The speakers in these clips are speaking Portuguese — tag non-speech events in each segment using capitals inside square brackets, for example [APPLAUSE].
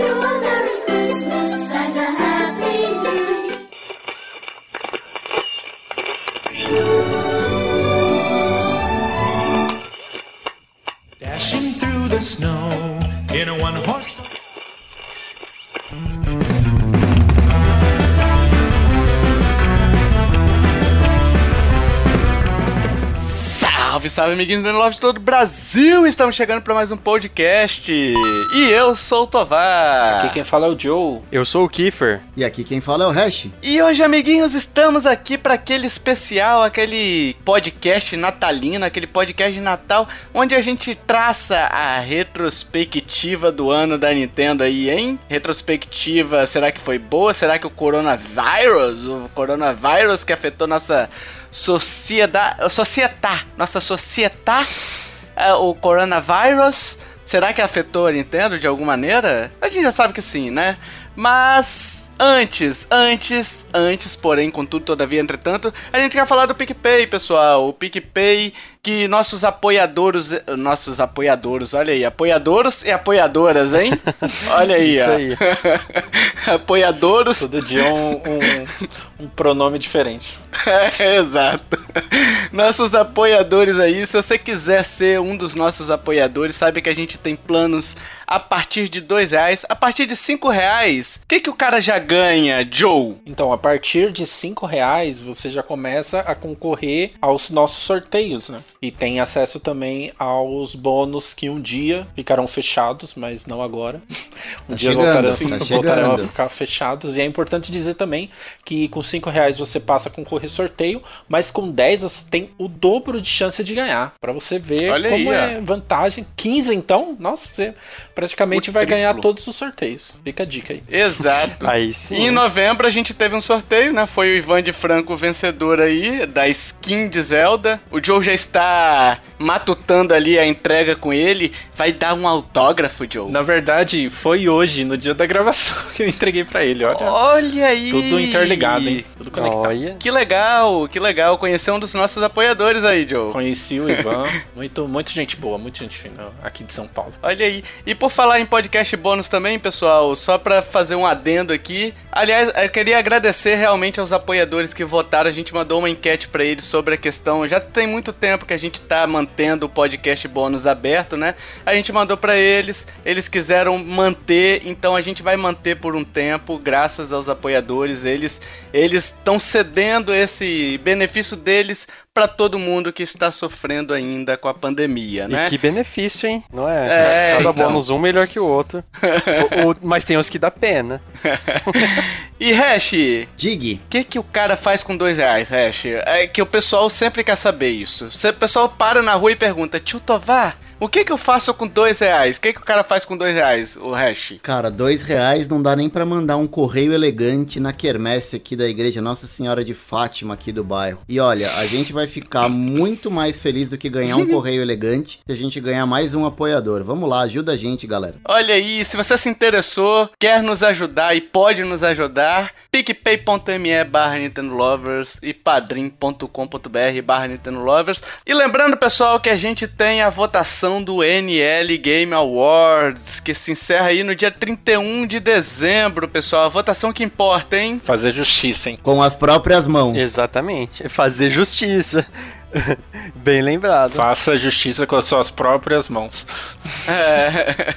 you Salve, amiguinhos do Love de todo o Brasil! Estamos chegando para mais um podcast. E eu sou o Tovar. Aqui quem fala é o Joe. Eu sou o Kiefer. E aqui quem fala é o Hash. E hoje, amiguinhos, estamos aqui para aquele especial, aquele podcast natalino, aquele podcast de Natal, onde a gente traça a retrospectiva do ano da Nintendo aí, hein? Retrospectiva, será que foi boa? Será que o coronavírus, o coronavírus que afetou nossa sociedade, societá, nossa societá, é, o coronavírus, será que afetou a Nintendo de alguma maneira? A gente já sabe que sim, né? Mas antes, antes, antes, porém, contudo, todavia, entretanto, a gente quer falar do PicPay, pessoal. O PicPay que nossos apoiadores, nossos apoiadores, olha aí, apoiadores e apoiadoras, hein? [LAUGHS] Olha aí, Isso ó. aí. [LAUGHS] apoiadores Todo dia um, um, um pronome diferente. [LAUGHS] É, exato. Nossos apoiadores aí, se você quiser ser um dos nossos apoiadores, sabe que a gente tem planos a partir de dois reais, a partir de cinco reais. O que, que o cara já ganha, Joe? Então, a partir de 5 reais, você já começa a concorrer aos nossos sorteios, né? E tem acesso também aos bônus que um dia ficarão fechados, mas não agora. [LAUGHS] Um Tá dia chegando, voltarão, tá voltarão a ficar fechados. E é importante dizer também que com 5 reais você passa a concorrer sorteio, mas com 10 você tem o dobro de chance de ganhar. Pra você ver Olha como aí, é vantagem. 15 então, nossa, você praticamente O vai ganhar triplo. todos os sorteios. Fica a dica aí. Exato. [LAUGHS] Aí sim. Em novembro a gente teve um sorteio, né? Foi o Ivan de Franco vencedor aí da skin de Zelda. O Joe já está Ah! Matutando ali a entrega com ele. Vai dar um autógrafo, Joe. Na verdade, foi hoje, no dia da gravação, [LAUGHS] que eu entreguei pra ele. Olha, Olha aí. tudo interligado, hein? Tudo conectado. Olha. Que legal, que legal conhecer um dos nossos apoiadores aí, Joe. Conheci o Ivan, [LAUGHS] muito, muito gente boa, muito gente fina aqui de São Paulo. Olha aí. E por falar em podcast bônus também, pessoal, só pra fazer um adendo aqui. Aliás, eu queria agradecer realmente aos apoiadores que votaram. A gente mandou uma enquete pra eles sobre a questão. Já tem muito tempo que a gente tá mantendo o podcast bônus aberto, né? A gente mandou pra eles, eles quiseram manter, então a gente vai manter por um tempo, graças aos apoiadores. Eles eles estão cedendo esse benefício deles pra todo mundo que está sofrendo ainda com a pandemia, né? E que benefício, hein? Não é? É, Cada então. bônus um melhor que o outro. O- o- mas tem uns que dá pena. [LAUGHS] E Hash, Dig. O que, que o cara faz com dois reais, Hash? É que o pessoal sempre quer saber isso. Se O pessoal para na rua e pergunta, tio Tovar, o que que eu faço com dois reais? O que que o cara faz com dois reais, o Hash? Cara, dois reais não dá nem pra mandar um correio elegante na quermesse aqui da igreja Nossa Senhora de Fátima aqui do bairro. E olha, a gente vai ficar muito mais feliz do que ganhar um [LAUGHS] correio elegante se a gente ganhar mais um apoiador. Vamos lá, ajuda a gente, galera. Olha aí, se você se interessou, quer nos ajudar e pode nos ajudar, picpay.me barra Nintendo Lovers e padrim.com.br barra Nintendo Lovers. E lembrando, pessoal, que a gente tem a votação do NL Game Awards, que se encerra aí no dia 31 de dezembro, pessoal. A votação que importa, hein? Fazer justiça, hein? Com as próprias mãos. Exatamente. Fazer justiça. [LAUGHS] Bem lembrado. Faça justiça com as suas próprias mãos. É.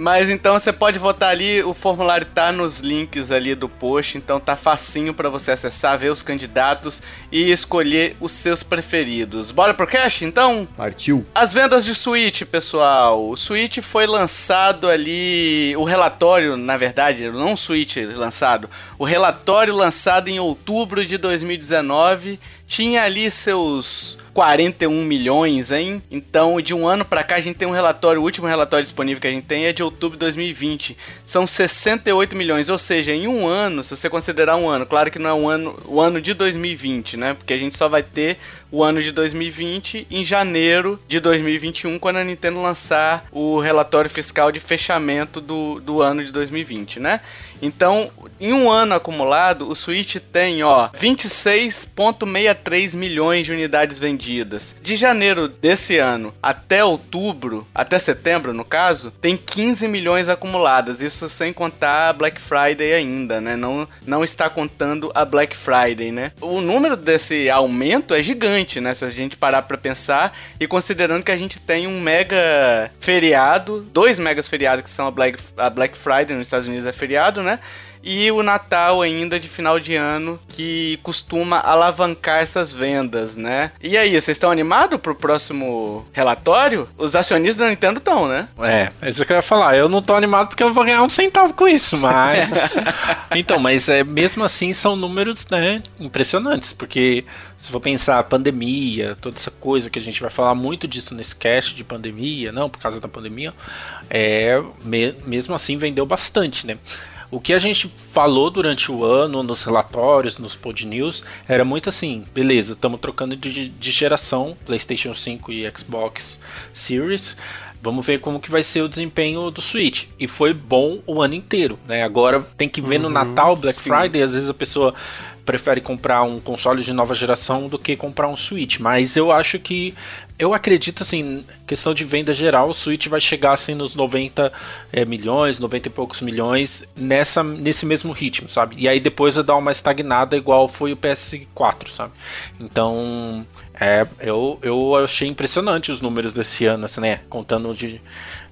Mas então você pode votar ali, o formulário tá nos links ali do post, então tá facinho pra você acessar, ver os candidatos e escolher os seus preferidos. Bora pro cash então? Partiu. As vendas de Switch, pessoal. O Switch foi lançado ali. O relatório, na verdade, não o Switch lançado. O relatório lançado em outubro de 2019 tinha ali seus 41 milhões, hein? Então, de um ano pra cá, a gente tem um relatório. O último relatório disponível que a gente tem é de outubro de 2020. São 68 milhões. Ou seja, em um ano, se você considerar um ano, claro que não é um ano, o ano de 2020, né? Porque a gente só vai ter o ano de 2020 em janeiro de 2021, quando a Nintendo lançar o relatório fiscal de fechamento do, do ano de 2020, né? Então, em um ano acumulado, o Switch tem, ó, 26.63 milhões de unidades vendidas. De janeiro desse ano até outubro, até setembro no caso, tem 15 milhões acumuladas. Isso sem contar a Black Friday ainda, né? Não, não está contando a Black Friday, né? O número desse aumento é gigante, né? Se a gente parar pra pensar e considerando que a gente tem um mega feriado, dois megas feriados que são a Black, a Black Friday nos Estados Unidos é feriado, né? E o Natal ainda de final de ano, que costuma alavancar essas vendas, né? E aí, vocês estão animados pro próximo relatório? Os acionistas da Nintendo estão, né? É, é isso que eu ia falar. Eu não tô animado porque eu não vou ganhar um centavo com isso, mas. [LAUGHS] então, mas é, mesmo assim são números, né, impressionantes, porque se for pensar a pandemia, toda essa coisa que a gente vai falar muito disso nesse cast de pandemia, não, por causa da pandemia, é, me- mesmo assim vendeu bastante, né? O que a gente falou durante o ano, nos relatórios, nos pod news, era muito assim, beleza, estamos trocando de, de geração, PlayStation 5 e Xbox Series. Vamos ver como que vai ser o desempenho do Switch. E foi bom o ano inteiro, né? Agora tem que ver no Natal, Black sim. Friday, às vezes a pessoa prefere comprar um console de nova geração do que comprar um Switch. Mas eu acho que. Eu acredito, assim, questão de venda geral, o Switch vai chegar assim nos 90 eh, milhões, 90 e poucos milhões, nessa, nesse mesmo ritmo, sabe? E aí depois vai dar uma estagnada igual foi o PS4, sabe? Então, é, eu, eu achei impressionante os números desse ano, assim, né? Contando de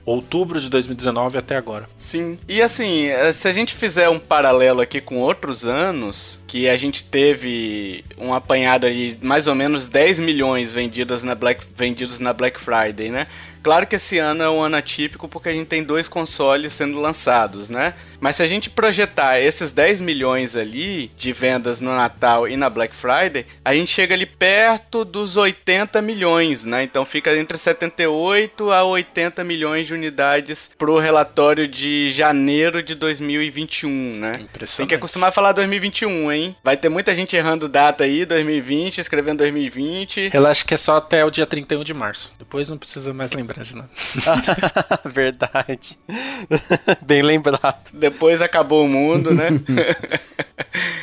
outubro de 2019 até agora. Sim. E assim, eh, se a gente fizer um paralelo aqui com outros anos, que a gente teve um apanhado aí mais ou menos 10 milhões vendidas na Black, vendidos na Black Friday, né? Claro que esse ano é um ano atípico porque a gente tem dois consoles sendo lançados, né? Mas se a gente projetar esses 10 milhões ali de vendas no Natal e na Black Friday, a gente chega ali perto dos 80 milhões, né? Então fica entre 78 a 80 milhões de unidades pro relatório de janeiro de 2021, né? Impressionante. Tem que acostumar a falar 2021, hein? Vai ter muita gente errando data aí, 2020, escrevendo 2020. Relaxa que é só até o dia 31 de março. Depois não precisa mais lembrar de nada. [LAUGHS] [LAUGHS] Verdade. [LAUGHS] Bem lembrado. Depois acabou o mundo, né? [LAUGHS]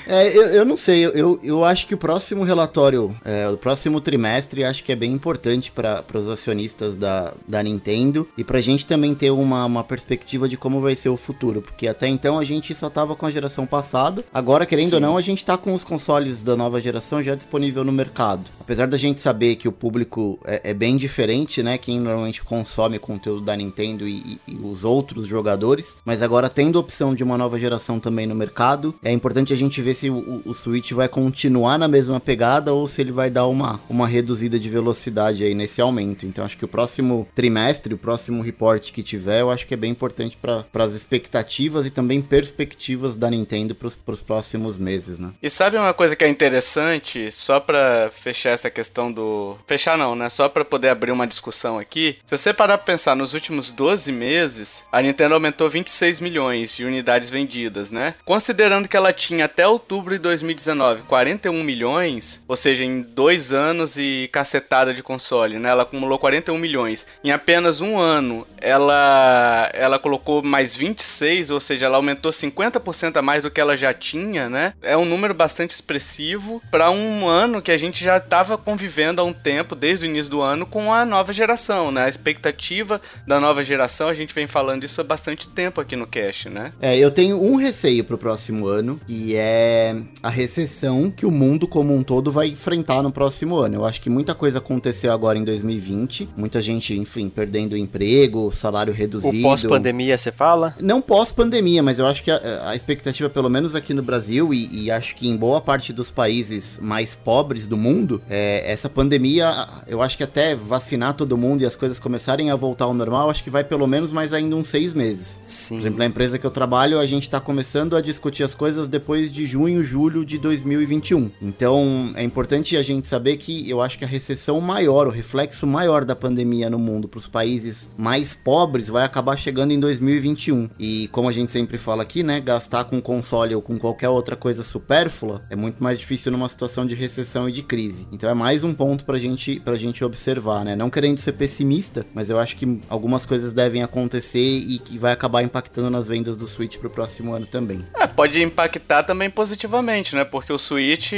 É, eu, eu não sei, eu, eu acho que o próximo relatório, é, o próximo trimestre, acho que é bem importante para os acionistas da, da Nintendo e pra gente também ter uma, uma perspectiva de como vai ser o futuro, porque até então a gente só tava com a geração passada, agora, querendo ou não, a gente tá com os consoles da nova geração já disponível no mercado. Apesar da gente saber que o público é, é bem diferente, né, quem normalmente consome conteúdo da Nintendo e, e- e os outros jogadores, mas agora tendo a opção de uma nova geração também no mercado, é importante a gente ver se o, o- o Switch vai continuar na mesma pegada ou se ele vai dar uma, uma reduzida de velocidade aí nesse aumento. Então acho que o próximo trimestre, o próximo report que tiver, eu acho que é bem importante para as expectativas e também perspectivas da Nintendo para os próximos meses, né? E sabe uma coisa que é interessante, só pra fechar essa questão do. Fechar não, né? Só pra poder abrir uma discussão aqui. Se você parar pra pensar nos últimos 12 meses, a Nintendo aumentou 26 milhões de unidades vendidas, né? Considerando que ela tinha até outubro de 2019 41 milhões, ou seja, em dois anos e cacetada de console, né? Ela acumulou 41 milhões. Em apenas um ano, ela, ela colocou mais 26, ou seja, ela aumentou 50% a mais do que ela já tinha, né? É um número bastante expressivo para um ano que a gente já estava convivendo há um tempo, desde o início do ano, com a nova geração, né? A expectativa da nova geração, a gente vem falando isso há bastante tempo aqui no Cash, né? É, eu tenho um receio pro próximo ano, que é a recessão que o mundo como um todo vai enfrentar no próximo ano. Eu acho que muita coisa aconteceu agora em 2020, muita gente, enfim, perdendo emprego, salário reduzido. O pós-pandemia, você fala? Não pós-pandemia, mas eu acho que a, a expectativa, pelo menos aqui no Brasil, e, e acho que em boa parte dos países mais pobres do mundo, é, essa pandemia, eu acho que até vacinar todo mundo e as coisas começarem a voltar ao normal, acho que vai pelo menos mais ainda uns seis meses. Por Sim. exemplo, na empresa que eu trabalho, a gente tá começando a discutir as coisas depois de junho junho, julho de 2021. Então é importante a gente saber que eu acho que a recessão maior, o reflexo maior da pandemia no mundo para os países mais pobres vai acabar chegando em 2021. E como a gente sempre fala aqui, né, gastar com console ou com qualquer outra coisa supérflua é muito mais difícil numa situação de recessão e de crise. Então é mais um ponto pra gente, pra gente observar, né? Não querendo ser pessimista, mas eu acho que algumas coisas devem acontecer e que vai acabar impactando nas vendas do Switch pro próximo ano também. É, pode impactar também positivamente, né? Porque o Switch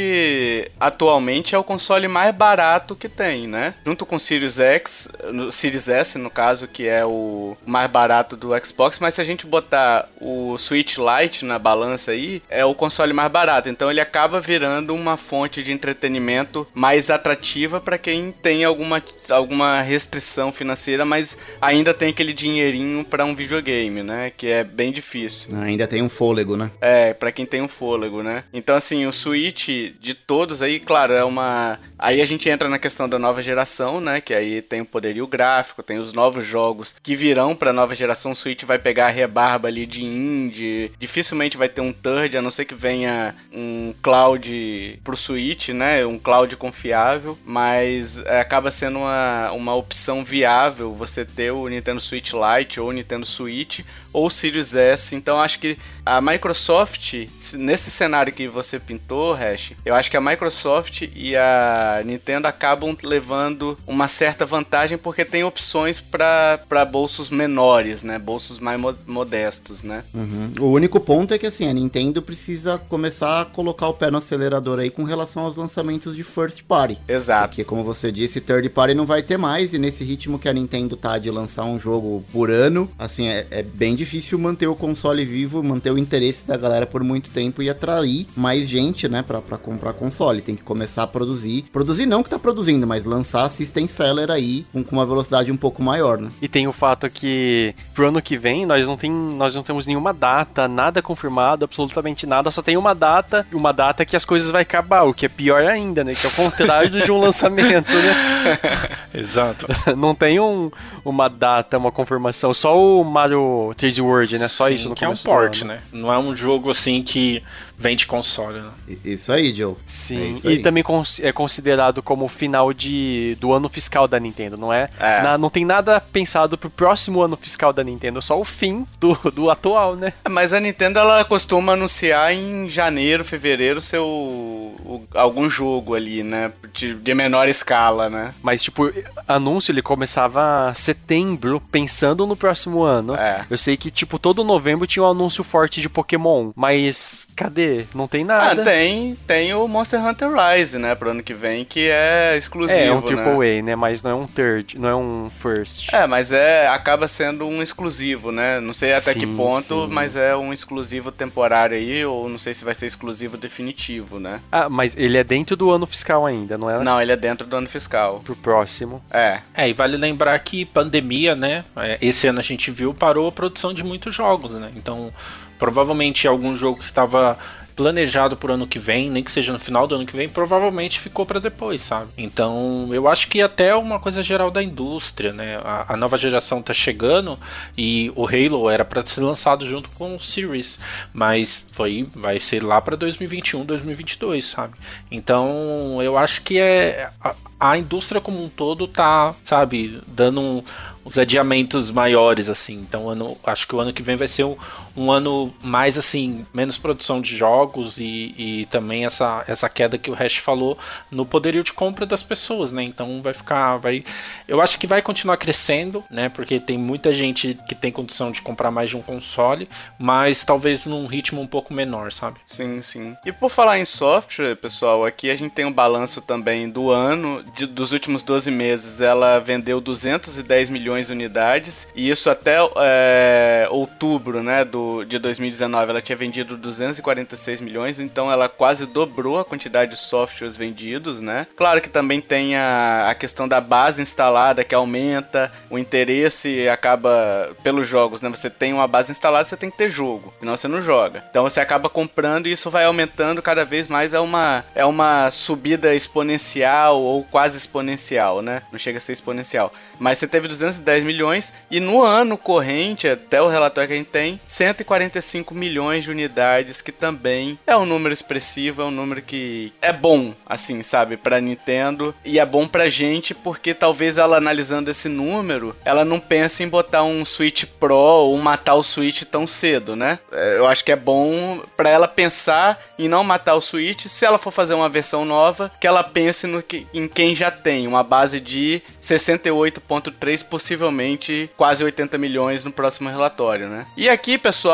atualmente é o console mais barato que tem, né? Junto com o Series X, no Series S no caso, que é o mais barato do Xbox, mas se a gente botar o Switch Lite na balança aí, é o console mais barato. Então ele acaba virando uma fonte de entretenimento mais atrativa para quem tem alguma, alguma restrição financeira, mas ainda tem aquele dinheirinho para um videogame, né? Que é bem difícil. Ainda tem um fôlego, né? É, pra quem tem um fôlego, né? Então, assim, o Switch de todos aí, claro, é uma. Aí a gente entra na questão da nova geração, né? Que aí tem o poderio gráfico, tem os novos jogos que virão pra nova geração. O Switch vai pegar a rebarba ali de indie. Dificilmente vai ter um third, a não ser que venha um cloud pro Switch, né? Um cloud confiável. Mas é, acaba sendo uma, uma opção viável você ter o Nintendo Switch Lite ou o Nintendo Switch ou Series S. Então acho que a Microsoft, nesse cenário que você pintou, Hash, eu acho que a Microsoft e a Nintendo acabam levando uma certa vantagem porque tem opções para bolsos menores, né? Bolsos mais mo modestos, né? Uhum. O único ponto é que assim, a Nintendo precisa começar a colocar o pé no acelerador aí com relação aos lançamentos de first party. Exato. Porque como você disse, third party não vai ter mais e nesse ritmo que a Nintendo tá de lançar um jogo por ano, assim, é, é bem difícil manter o console vivo, manter o interesse da galera por muito tempo e atrair mais gente, né, pra, pra comprar console. Tem que começar a produzir. Produzir não que tá produzindo, mas lançar system seller aí com, com uma velocidade um pouco maior, né? E tem o fato que pro ano que vem nós não, tem, nós não temos nenhuma data, nada confirmado, absolutamente nada, só tem uma data, uma data que as coisas vai acabar, o que é pior ainda, né? Que é o contrário de um [LAUGHS] lançamento, né? Exato. [LAUGHS] Não tem um, uma data, uma confirmação, só o Mario 3D World, né? Só isso no que é um port, né? Não é um jogo assim que vende console, né? Isso aí, Joe. É Sim, e aí. também cons- é considerado como o final de, do ano fiscal da Nintendo, não é? É. Na- não tem nada pensado pro próximo ano fiscal da Nintendo, só o fim do, do atual, né? Mas a Nintendo ela costuma anunciar em janeiro, fevereiro seu o- algum jogo ali, né, de, de menor escala, né? Mas, tipo, anúncio ele começava setembro, pensando no próximo ano. É. Eu sei que, tipo, todo novembro tinha um anúncio forte de Pokémon, mas cadê? Não tem Ah, nada. tem, tem o Monster Hunter Rise, né, pro ano que vem, que é exclusivo, É, um né? triple A, né? Mas não é um third, não é um first. É, mas é acaba sendo um exclusivo, né? Não sei até que Sim, ponto, sim. mas é um exclusivo temporário aí, ou não sei se vai ser exclusivo definitivo, né? Ah, mas ele é dentro do ano fiscal ainda, não é? Não, ele é dentro do ano fiscal. Pro próximo. É. É, e vale lembrar que pandemia, né? é, Esse ano a gente viu, parou a produção de muitos jogos, né? Então, provavelmente algum jogo que estava planejado por ano que vem, nem que seja no final do ano que vem, provavelmente ficou para depois, sabe? Então, eu acho que até uma coisa geral da indústria, né? A, a nova geração tá chegando e o Halo era para ser lançado junto com o Series, mas foi vai ser lá para 2021, 2022, sabe? Então, eu acho que é a, a indústria como um todo tá, sabe, dando um, uns adiamentos maiores, assim. Então, ano, acho que o ano que vem vai ser um, um ano mais, assim, menos produção de jogos e, e também essa, essa queda que o Hash falou no poderio de compra das pessoas, né? Então, vai ficar, vai... Eu acho que vai continuar crescendo, né? Porque tem muita gente que tem condição de comprar mais de um console, mas talvez num ritmo um pouco menor, sabe? Sim, sim. E por falar em software, pessoal, aqui a gente tem um balanço também do ano, de- dos últimos 12 meses, ela vendeu 210 milhões de unidades, e isso até é, outubro, né, do, de 2019, ela tinha vendido 246 milhões, então ela quase dobrou a quantidade de softwares vendidos, né. Claro que também tem a, a questão da base instalada que aumenta, o interesse acaba pelos jogos, né, você tem uma base instalada, você tem que ter jogo, senão você não joga. Então você acaba comprando e isso vai aumentando cada vez mais, é uma, é uma subida exponencial ou quase exponencial, né? Não chega a ser exponencial. Mas você teve 210 milhões e no ano corrente, até o relatório que a gente tem, 145 milhões de unidades, que também é um número expressivo, é um número que é bom, assim, sabe, pra Nintendo e é bom pra gente porque talvez ela analisando esse número, ela não pense em botar um Switch Pro ou matar o Switch tão cedo, né? É, Eu acho que é bom pra ela pensar em não matar o Switch, se ela for fazer uma versão nova, que ela pense no que, em quem já tem, uma base de 68.3, possivelmente quase 80 milhões no próximo relatório, né? E aqui, pessoal,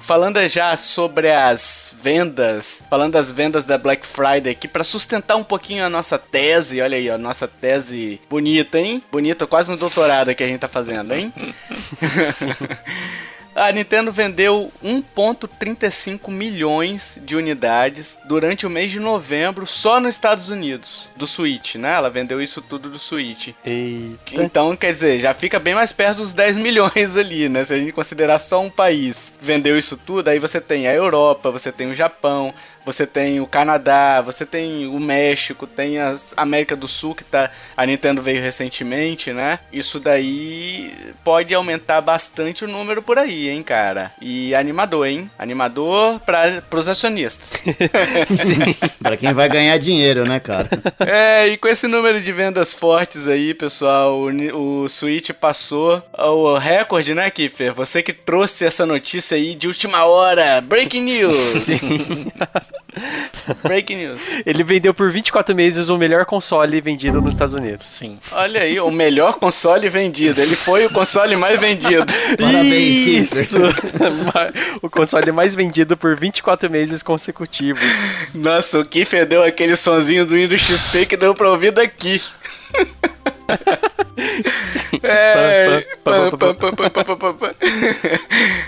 falando já sobre as vendas, falando das vendas da Black Friday aqui, pra sustentar um pouquinho a nossa tese, olha aí, a nossa tese bonita, hein? Bonita, quase um doutorado que a gente tá fazendo, hein? [LAUGHS] [LAUGHS] A Nintendo vendeu 1.35 milhões de unidades durante o mês de novembro só nos Estados Unidos, do Switch, né? Ela vendeu isso tudo do Switch. Eita. Então, quer dizer, já fica bem mais perto dos 10 milhões ali, né? Se a gente considerar só um país vendeu isso tudo, aí você tem a Europa, você tem o Japão, você tem o Canadá, você tem o México, tem a América do Sul que tá a Nintendo veio recentemente, né? Isso daí pode aumentar bastante o número por aí, hein, cara. E animador, hein? Animador para pros acionistas. [LAUGHS] [LAUGHS] Pra quem vai ganhar dinheiro, né, cara? É, e com esse número de vendas fortes aí, pessoal, o, o Switch passou o recorde, né, Kiffer? Você que trouxe essa notícia aí de última hora. Breaking [LAUGHS] news! [LAUGHS] Breaking news. Ele vendeu por 24 meses o melhor console vendido nos Estados Unidos. Sim. Olha aí, o melhor console vendido. Ele foi o console mais vendido. [LAUGHS] Parabéns. Isso! [LAUGHS] o console mais vendido por 24 meses consecutivos. Nossa, o Kiffer deu aquele sonzinho do Windows XP que deu pra ouvir daqui. É,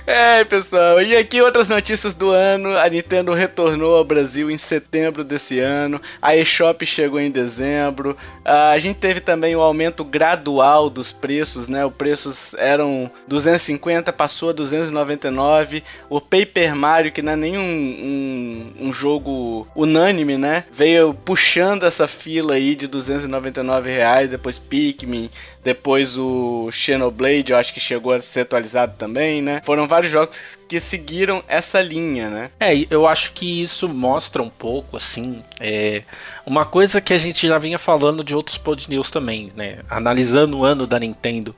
é, pessoal. E aqui outras notícias do ano. A Nintendo retornou ao Brasil em setembro desse ano. A eShop chegou em dezembro. A gente teve também o um aumento gradual dos preços, né? Os preços eram 250, passou a 299. O Paper Mario, que não é nenhum um, um jogo unânime, né? Veio puxando essa fila aí de 299 reais, depois Pikmin, depois o Xenoblade, eu acho que chegou a ser atualizado também, né? Foram vários jogos que seguiram essa linha, né? É, eu acho que isso mostra um pouco, assim, é, uma coisa que a gente já vinha falando de outros pod news também, né? Analisando o ano da Nintendo.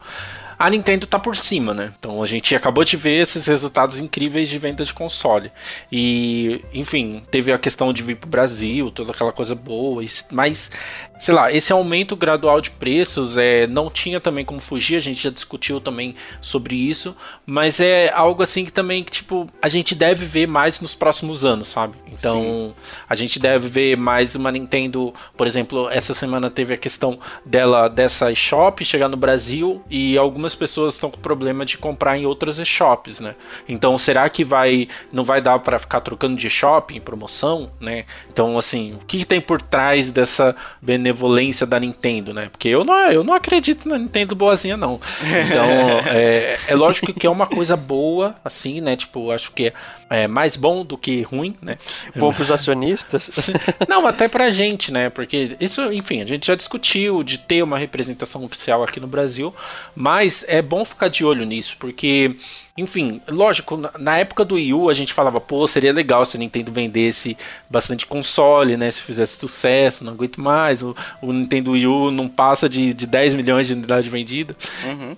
A Nintendo tá por cima, né? Então a gente acabou de ver esses resultados incríveis de venda de console. E, enfim, teve a questão de vir pro Brasil, toda aquela coisa boa, mas, sei lá, esse aumento gradual de preços é, não tinha também como fugir, a gente já discutiu também sobre isso, mas é algo assim que também, que, tipo, a gente deve ver mais nos próximos anos, sabe? Então, a gente deve ver mais uma Nintendo, por exemplo, essa semana teve a questão dela, dessa eShop chegar no Brasil e algumas pessoas estão com problema de comprar em outras eShops, né? Então, será que vai não vai dar para ficar trocando de em promoção, né? Então, assim, o que, que tem por trás dessa benevolência da Nintendo, né? Porque eu não, eu não acredito na Nintendo boazinha, não. Então, [LAUGHS] é, é lógico que é uma coisa boa, assim, né? Tipo, acho que é, é mais bom do que ruim, né? Bom pros acionistas. [LAUGHS] Não, até pra gente, né? Porque isso, enfim, a gente já discutiu de ter uma representação oficial aqui no Brasil, mas é bom ficar de olho nisso, porque, enfim, lógico, na- época do Wii U a gente falava, pô, seria legal se a Nintendo vendesse bastante console, né? Se fizesse sucesso, não aguento mais, o, o Nintendo Wii U não passa de, de 10 milhões de unidades vendidas.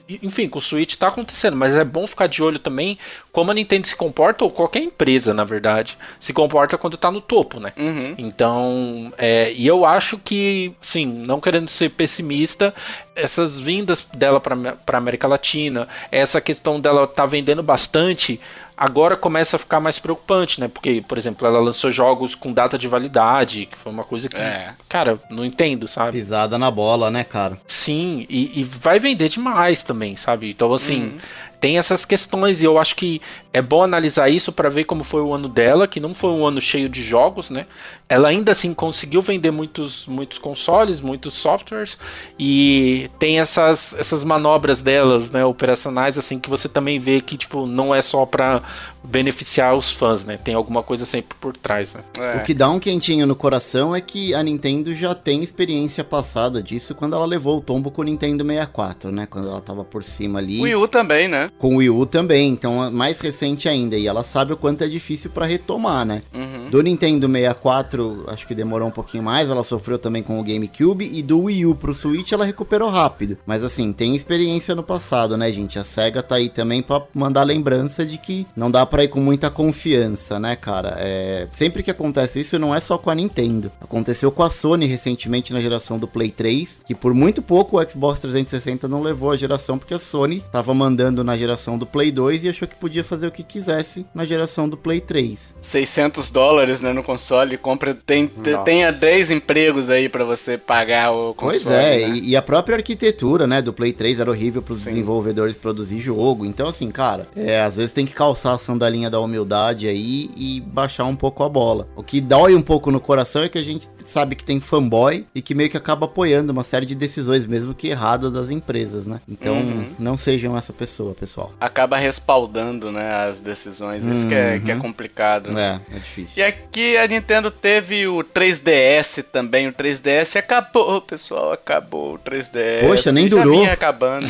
E, Enfim, com o Switch tá acontecendo, mas é bom ficar de olho também como a Nintendo se comporta, ou qualquer empresa, na verdade, se comporta quando tá no topo, né? Então, é, e eu acho que, sim, não querendo ser pessimista, essas vindas dela para América Latina, essa questão dela tá vendendo vendendo bastante agora começa a ficar mais preocupante, né? Porque, por exemplo, ela lançou jogos com data de validade, que foi uma coisa que, É. cara, não entendo, sabe? Pisada na bola, né, cara? Sim, e, e vai vender demais também, sabe? Então, assim, tem essas questões e eu acho que é bom analisar isso para ver como foi o ano dela, que não foi um ano cheio de jogos, né? Ela ainda assim conseguiu vender muitos, muitos consoles, muitos softwares e tem essas, essas manobras delas, né, operacionais, assim, que você também vê que, tipo, não é só pra beneficiar os fãs, né? Tem alguma coisa sempre por trás, né? É. O que dá um quentinho no coração é que a Nintendo já tem experiência passada disso quando ela levou o tombo com o Nintendo 64, né? Quando ela tava por cima ali. O Wii U também, né? Com o Wii U também, então mais recente ainda. E ela sabe o quanto é difícil pra retomar, né? Uhum. Do Nintendo 64, acho que demorou um pouquinho mais, ela sofreu também com o GameCube. E do Wii U pro Switch, ela recuperou rápido. Mas assim, tem experiência no passado, né, gente? A SEGA tá aí também pra mandar lembrança de que não dá pra ir com muita confiança, né, cara? É... Sempre que acontece isso, não é só com a Nintendo. Aconteceu com a Sony recentemente na geração do Play 3, que por muito pouco o Xbox 360 não levou a geração, porque a Sony tava mandando na geração do Play 2 e achou que podia fazer o que quisesse na geração do Play 3. 600 dólares, né, no console. Compra, tem, te- tenha 10 empregos aí pra você pagar o console. Pois é, né? e, e a própria arquitetura, né, do Play 3 era horrível pros Sim. desenvolvedores produzir jogo. Então, assim, cara, é, às vezes tem que calçar a sandalinha da humildade aí e baixar um pouco a bola. O que dói um pouco no coração é que a gente sabe que tem fanboy e que meio que acaba apoiando uma série de decisões, mesmo que erradas, das empresas, né? Então, Uhum. não sejam essa pessoa, pessoal. Acaba respaldando, né, as decisões. Isso que, é, que é Uhum. complicado. né? É, é difícil. E aqui a Nintendo teve o 3DS também. O 3DS acabou, pessoal. Acabou o 3DS. Poxa, nem Já durou. vinha acabando.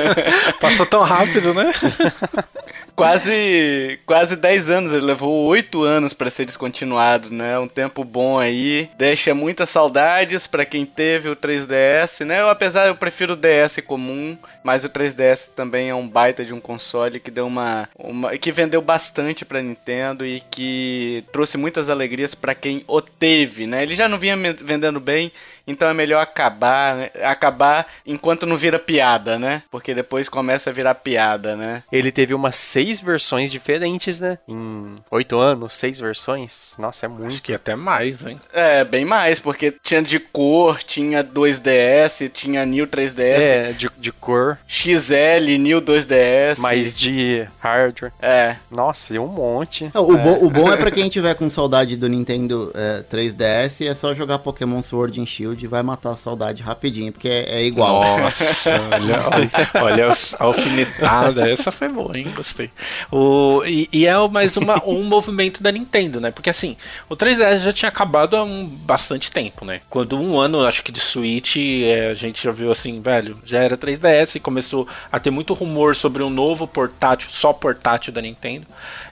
[LAUGHS] Passou tão rápido, né? [LAUGHS] quase quase 10 anos, ele levou 8 anos pra ser descontinuado, né? Um tempo bom aí. Deixa muitas saudades pra quem teve o 3DS, né? Eu, apesar eu prefiro o DS comum, mas o 3DS também é um baita de um console que deu uma, uma que vendeu bastante pra Nintendo e que trouxe muitas alegrias pra quem o teve, né? Ele já não vinha vendendo bem, então é melhor acabar, né? acabar enquanto não vira piada, né? Porque depois começa a virar piada, né? Ele teve umas seis versões diferentes, né? Em oito anos, seis versões. Nossa, é Acho muito. que até mais, hein? É, bem mais, porque tinha de cor, tinha 2DS, tinha New 3DS, É, de, de cor, XL, New 2DS. mas de hardware. É, Nossa, e um monte. Não, o, Bom, o bom é pra quem tiver com saudade do Nintendo é, 3DS, é só jogar Pokémon Sword and Shield vai matar a saudade rapidinho, porque é, é igual. Nossa, [LAUGHS] olha, olha, olha a alfinetada, essa foi boa, hein? Gostei. O, e, e é mais uma, um movimento da Nintendo, né? Porque assim, o 3DS já tinha acabado há um, bastante tempo, né? Quando um ano, acho que de Switch, é, a gente já viu assim, velho, já era 3DS e começou a ter muito rumor sobre um novo portátil, só portátil da Nintendo.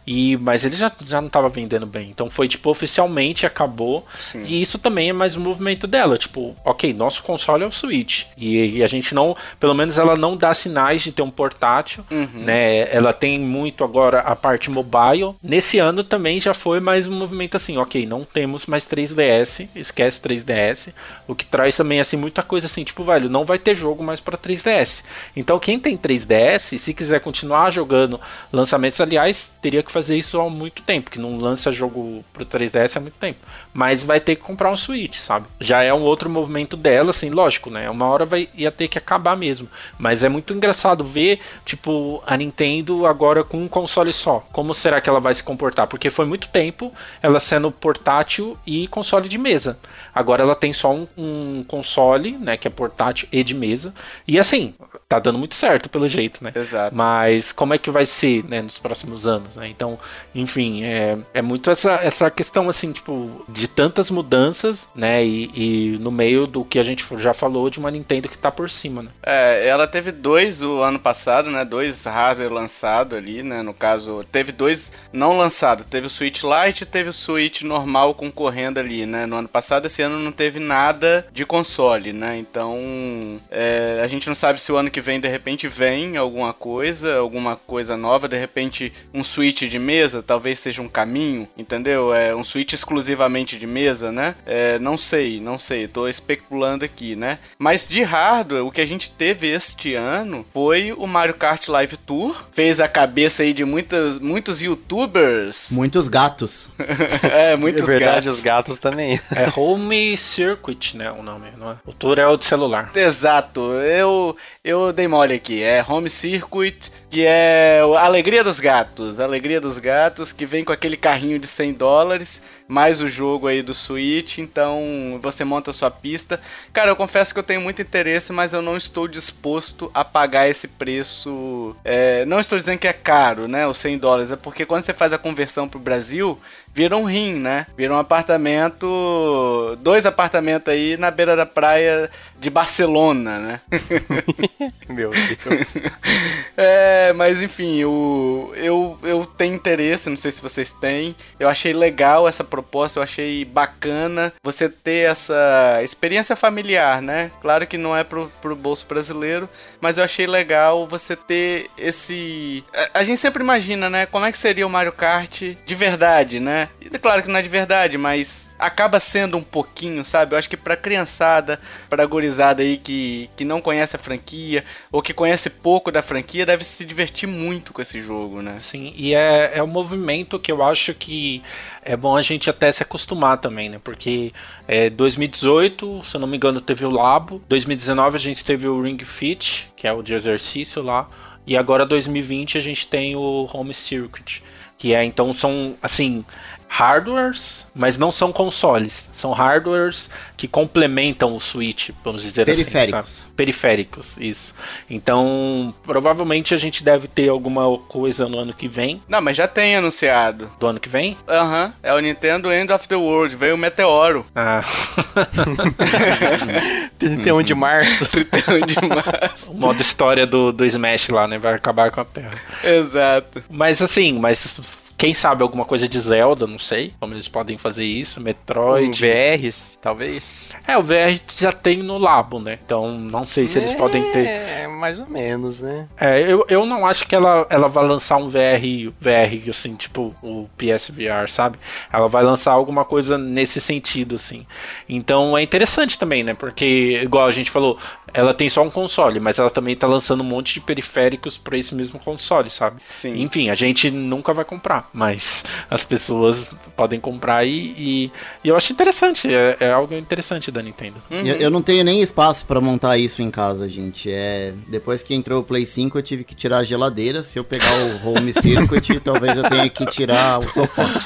E, mas ele já, já não estava vendendo bem. Então foi tipo, oficialmente acabou. E isso também é mais um movimento dela. Tipo, ok, nosso console é o Switch. E, e a gente não, pelo menos ela não dá sinais de ter um portátil. né? Ela tem muito agora a parte mobile. Nesse ano também já foi mais um movimento assim, ok, não temos mais 3DS, esquece 3DS. O que traz também assim muita coisa assim, tipo, velho, não vai ter jogo mais para 3DS. Então quem tem 3DS, se quiser continuar jogando lançamentos, aliás, teria que fazer isso há muito tempo, que não lança jogo pro 3DS há muito tempo. Mas vai ter que comprar um Switch, sabe? Já é um outro movimento dela, assim, lógico, né? Uma hora vai ia ter que acabar mesmo. Mas é muito engraçado ver, tipo, a Nintendo agora com um console só. Como será que ela vai se comportar? Porque foi muito tempo ela sendo portátil e console de mesa. Agora ela tem só um, um console, né? Que é portátil e de mesa. E assim, tá dando muito certo pelo jeito, né? exato. Mas como é que vai ser, né, nos próximos anos, né? Então, enfim, é, é muito essa, essa questão, assim, tipo, de tantas mudanças, né? E, e no meio do que a gente já falou de uma Nintendo que tá por cima, né? É, ela teve dois o ano passado, né? Dois hardware lançados ali, né? No caso, teve dois não lançados. Teve o Switch Lite e teve o Switch normal concorrendo ali, né? No ano passado, esse ano não teve nada de console, né? Então, é, a gente não sabe se o ano que vem, de repente, vem alguma coisa, alguma coisa nova. De repente, um Switch de mesa, talvez seja um caminho, entendeu? É um Switch exclusivamente de mesa, né? É, não sei, não sei. Tô especulando aqui, né? Mas de hardware, o que a gente teve este ano foi o Mario Kart Live Tour. Fez a cabeça aí de muitas, muitos youtubers. Muitos gatos. [LAUGHS] é, muitos é verdade, gatos. os gatos também. É Home Circuit, né? O nome, não é? O tour é o de celular. Exato, eu, eu dei mole aqui. É Home Circuit, que é a Alegria dos Gatos. A Alegria dos Gatos, que vem com aquele carrinho de 100 dólares, mais o jogo aí do Switch. Então você monta a sua pista. Cara, eu confesso que eu tenho muito interesse, mas eu não estou disposto a pagar esse preço. É, não estou dizendo que é caro, né? Os 100 dólares. É porque quando você faz a conversão pro Brasil, vira um rim, né? Vira um apartamento. Dois apartamentos aí na beira da praia de Barcelona, né? [LAUGHS] Meu Deus. [LAUGHS] É, mas enfim, o, eu, eu tenho interesse, não sei se vocês têm. Eu achei legal essa proposta, eu achei bacana você ter essa experiência familiar, né? Claro que não é pro, pro bolso brasileiro, mas eu achei legal você ter esse. A, a gente sempre imagina, né? Como é que seria o Mario Kart de verdade, né? E claro que não é de verdade, mas acaba sendo um pouquinho, sabe? Eu acho que pra criançada, pra gurizada aí que, que não conhece a franquia, ou que conhece pouco da franquia, deve se divertir muito com esse jogo, né? Sim, e é, é um movimento que eu acho que é bom a gente até se acostumar também, né? Porque é, 2018, se eu não me engano, teve o Labo. 2019 a gente teve o Ring Fit, que é o de exercício lá. E agora 2020 a gente tem o Home Circuit. Que é, então, são, assim, hardwares, mas não são consoles. São hardwares que complementam o Switch, vamos dizer Periféricos. assim. Sabe? Periféricos, isso. Então, provavelmente a gente deve ter alguma coisa no ano que vem. Não, mas já tem anunciado. Do ano que vem? Aham, é o Nintendo End of the World, veio o Meteoro. Ah. [LAUGHS] 31 de março. Então, demais. o modo história do, do Smash lá, né? Vai acabar com a Terra. Exato. Mas assim, mas quem sabe alguma coisa de Zelda, não sei como eles podem fazer isso, Um Metroid. VRs, talvez. É, o VR já tem no Labo, né? Então não sei se eles podem ter. É, mais ou menos, né? É, eu, eu não acho que ela, ela vai lançar um VR, VR, assim, tipo o PSVR, sabe? Ela vai lançar alguma coisa nesse sentido, assim. Então é interessante também, né? Porque, igual a gente falou, ela tem só um console, mas ela também tá lançando um monte de periféricos para esse mesmo console, sabe? Sim. Enfim, a gente nunca vai comprar, mas as pessoas podem comprar e, e, e eu acho interessante, é, é algo interessante da Nintendo. Eu, eu não tenho nem espaço pra montar isso em casa, gente. É, depois que entrou o Play 5, eu tive que tirar a geladeira. Se eu pegar o Home [LAUGHS] Circuit, talvez eu tenha que tirar o sofá.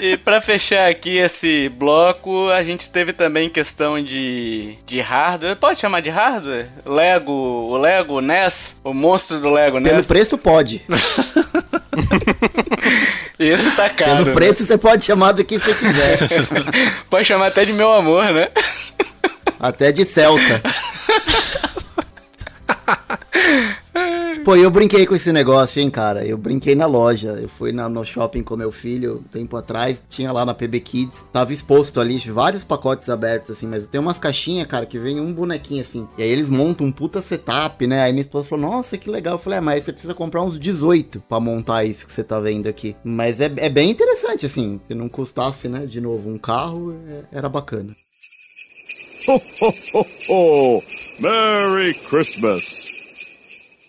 E pra fechar aqui esse bloco, a gente teve também questão de, de hardware. Pode chamar de hardware? Lego, o Lego NES, o monstro do Lego Pelo NES. preço, pode. [LAUGHS] Esse tá caro. Pelo né? preço, você pode chamar do que você quiser. [LAUGHS] Pode chamar até de meu amor, né? Até de Celta. [LAUGHS] Pô, eu brinquei com esse negócio, hein, cara. Eu brinquei na loja. Eu fui na- no shopping com meu filho um tempo atrás. Tinha lá na PB Kids. Tava exposto ali, vários pacotes abertos, assim. Mas tem umas caixinhas, cara, que vem um bonequinho assim. E aí eles montam um puta setup, né? Aí minha esposa falou: Nossa, que legal. Eu falei: É, mas você precisa comprar uns 18 pra montar isso que você tá vendo aqui. Mas é, é bem interessante, assim. Se não custasse, né, de novo, um carro, é- era bacana. Oh, Merry Christmas.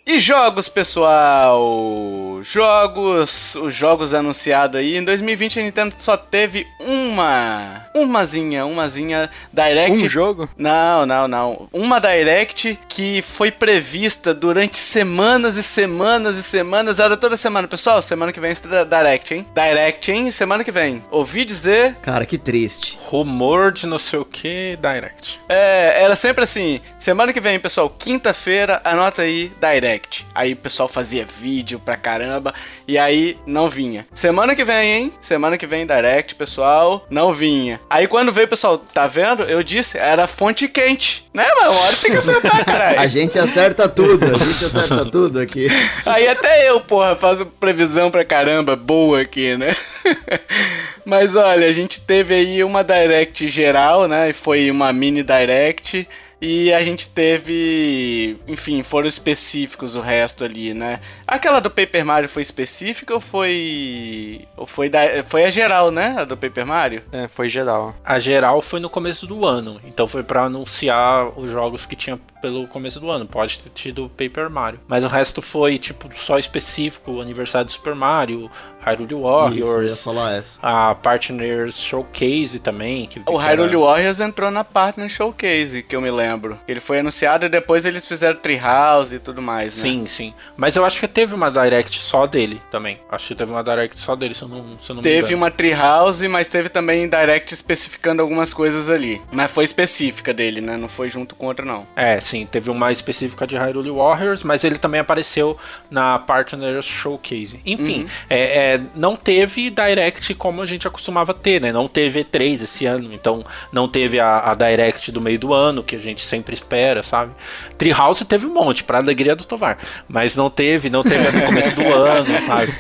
E jogos, pessoal? Jogos, os jogos anunciados aí. Em 2020 a Nintendo só teve uma, umazinha, umazinha Direct. Um jogo? Não, não, não. Uma Direct que foi prevista durante semanas e semanas e semanas. Era toda semana, pessoal. Semana que vem estreia Direct, hein? Direct, hein? Semana que vem. Ouvi dizer. Cara, que triste. Rumor de não sei o que, Direct. É, era sempre assim. Semana que vem, pessoal. Quinta-feira, anota aí Direct. Aí o pessoal fazia vídeo pra caramba. E aí não vinha. Semana que vem, hein? Semana que vem Direct, pessoal. Não vinha. Aí quando veio, pessoal, tá vendo? Eu disse, era fonte quente. Né, mano? Uma hora tem que acertar, [LAUGHS] caralho. A gente acerta tudo, a gente acerta [LAUGHS] tudo aqui. Aí até eu, porra, faço previsão pra caramba boa aqui, né? [LAUGHS] Mas olha, a gente teve aí uma direct geral, né? E foi uma mini direct. E a gente teve, enfim, foram específicos o resto ali, né? Aquela do Paper Mario foi específica ou foi. Ou foi, da, foi a geral, né? A do Paper Mario? É, foi geral. A geral foi no começo do ano, então foi pra anunciar os jogos que tinha pelo começo do ano. Pode ter tido Paper Mario, mas o resto foi tipo só específico, o aniversário do Super Mario, Hyrule Isso, eu ia Warriors, falar essa. a Partners Showcase também. Que O Hyrule era- Warriors entrou na Partner Showcase, que eu me lembro. Ele foi anunciado e depois eles fizeram Treehouse e tudo mais, né? Sim, sim. Mas eu acho que teve uma direct só dele também. Acho que teve uma direct só dele, se eu não, se eu não Teve uma Treehouse, mas teve também direct especificando algumas coisas ali. Mas foi específica dele, né? Não foi junto com outra, não. É, sim, teve uma específica de Hyrule Warriors, mas ele também apareceu na Partners Showcase. Enfim, é, é, não teve Direct como a gente acostumava ter, né? Não teve E3 esse ano, então não teve a, a Direct do meio do ano, que a gente sempre espera, sabe? Treehouse teve um monte, pra alegria do Tovar, mas não teve, não teve no começo do ano, sabe?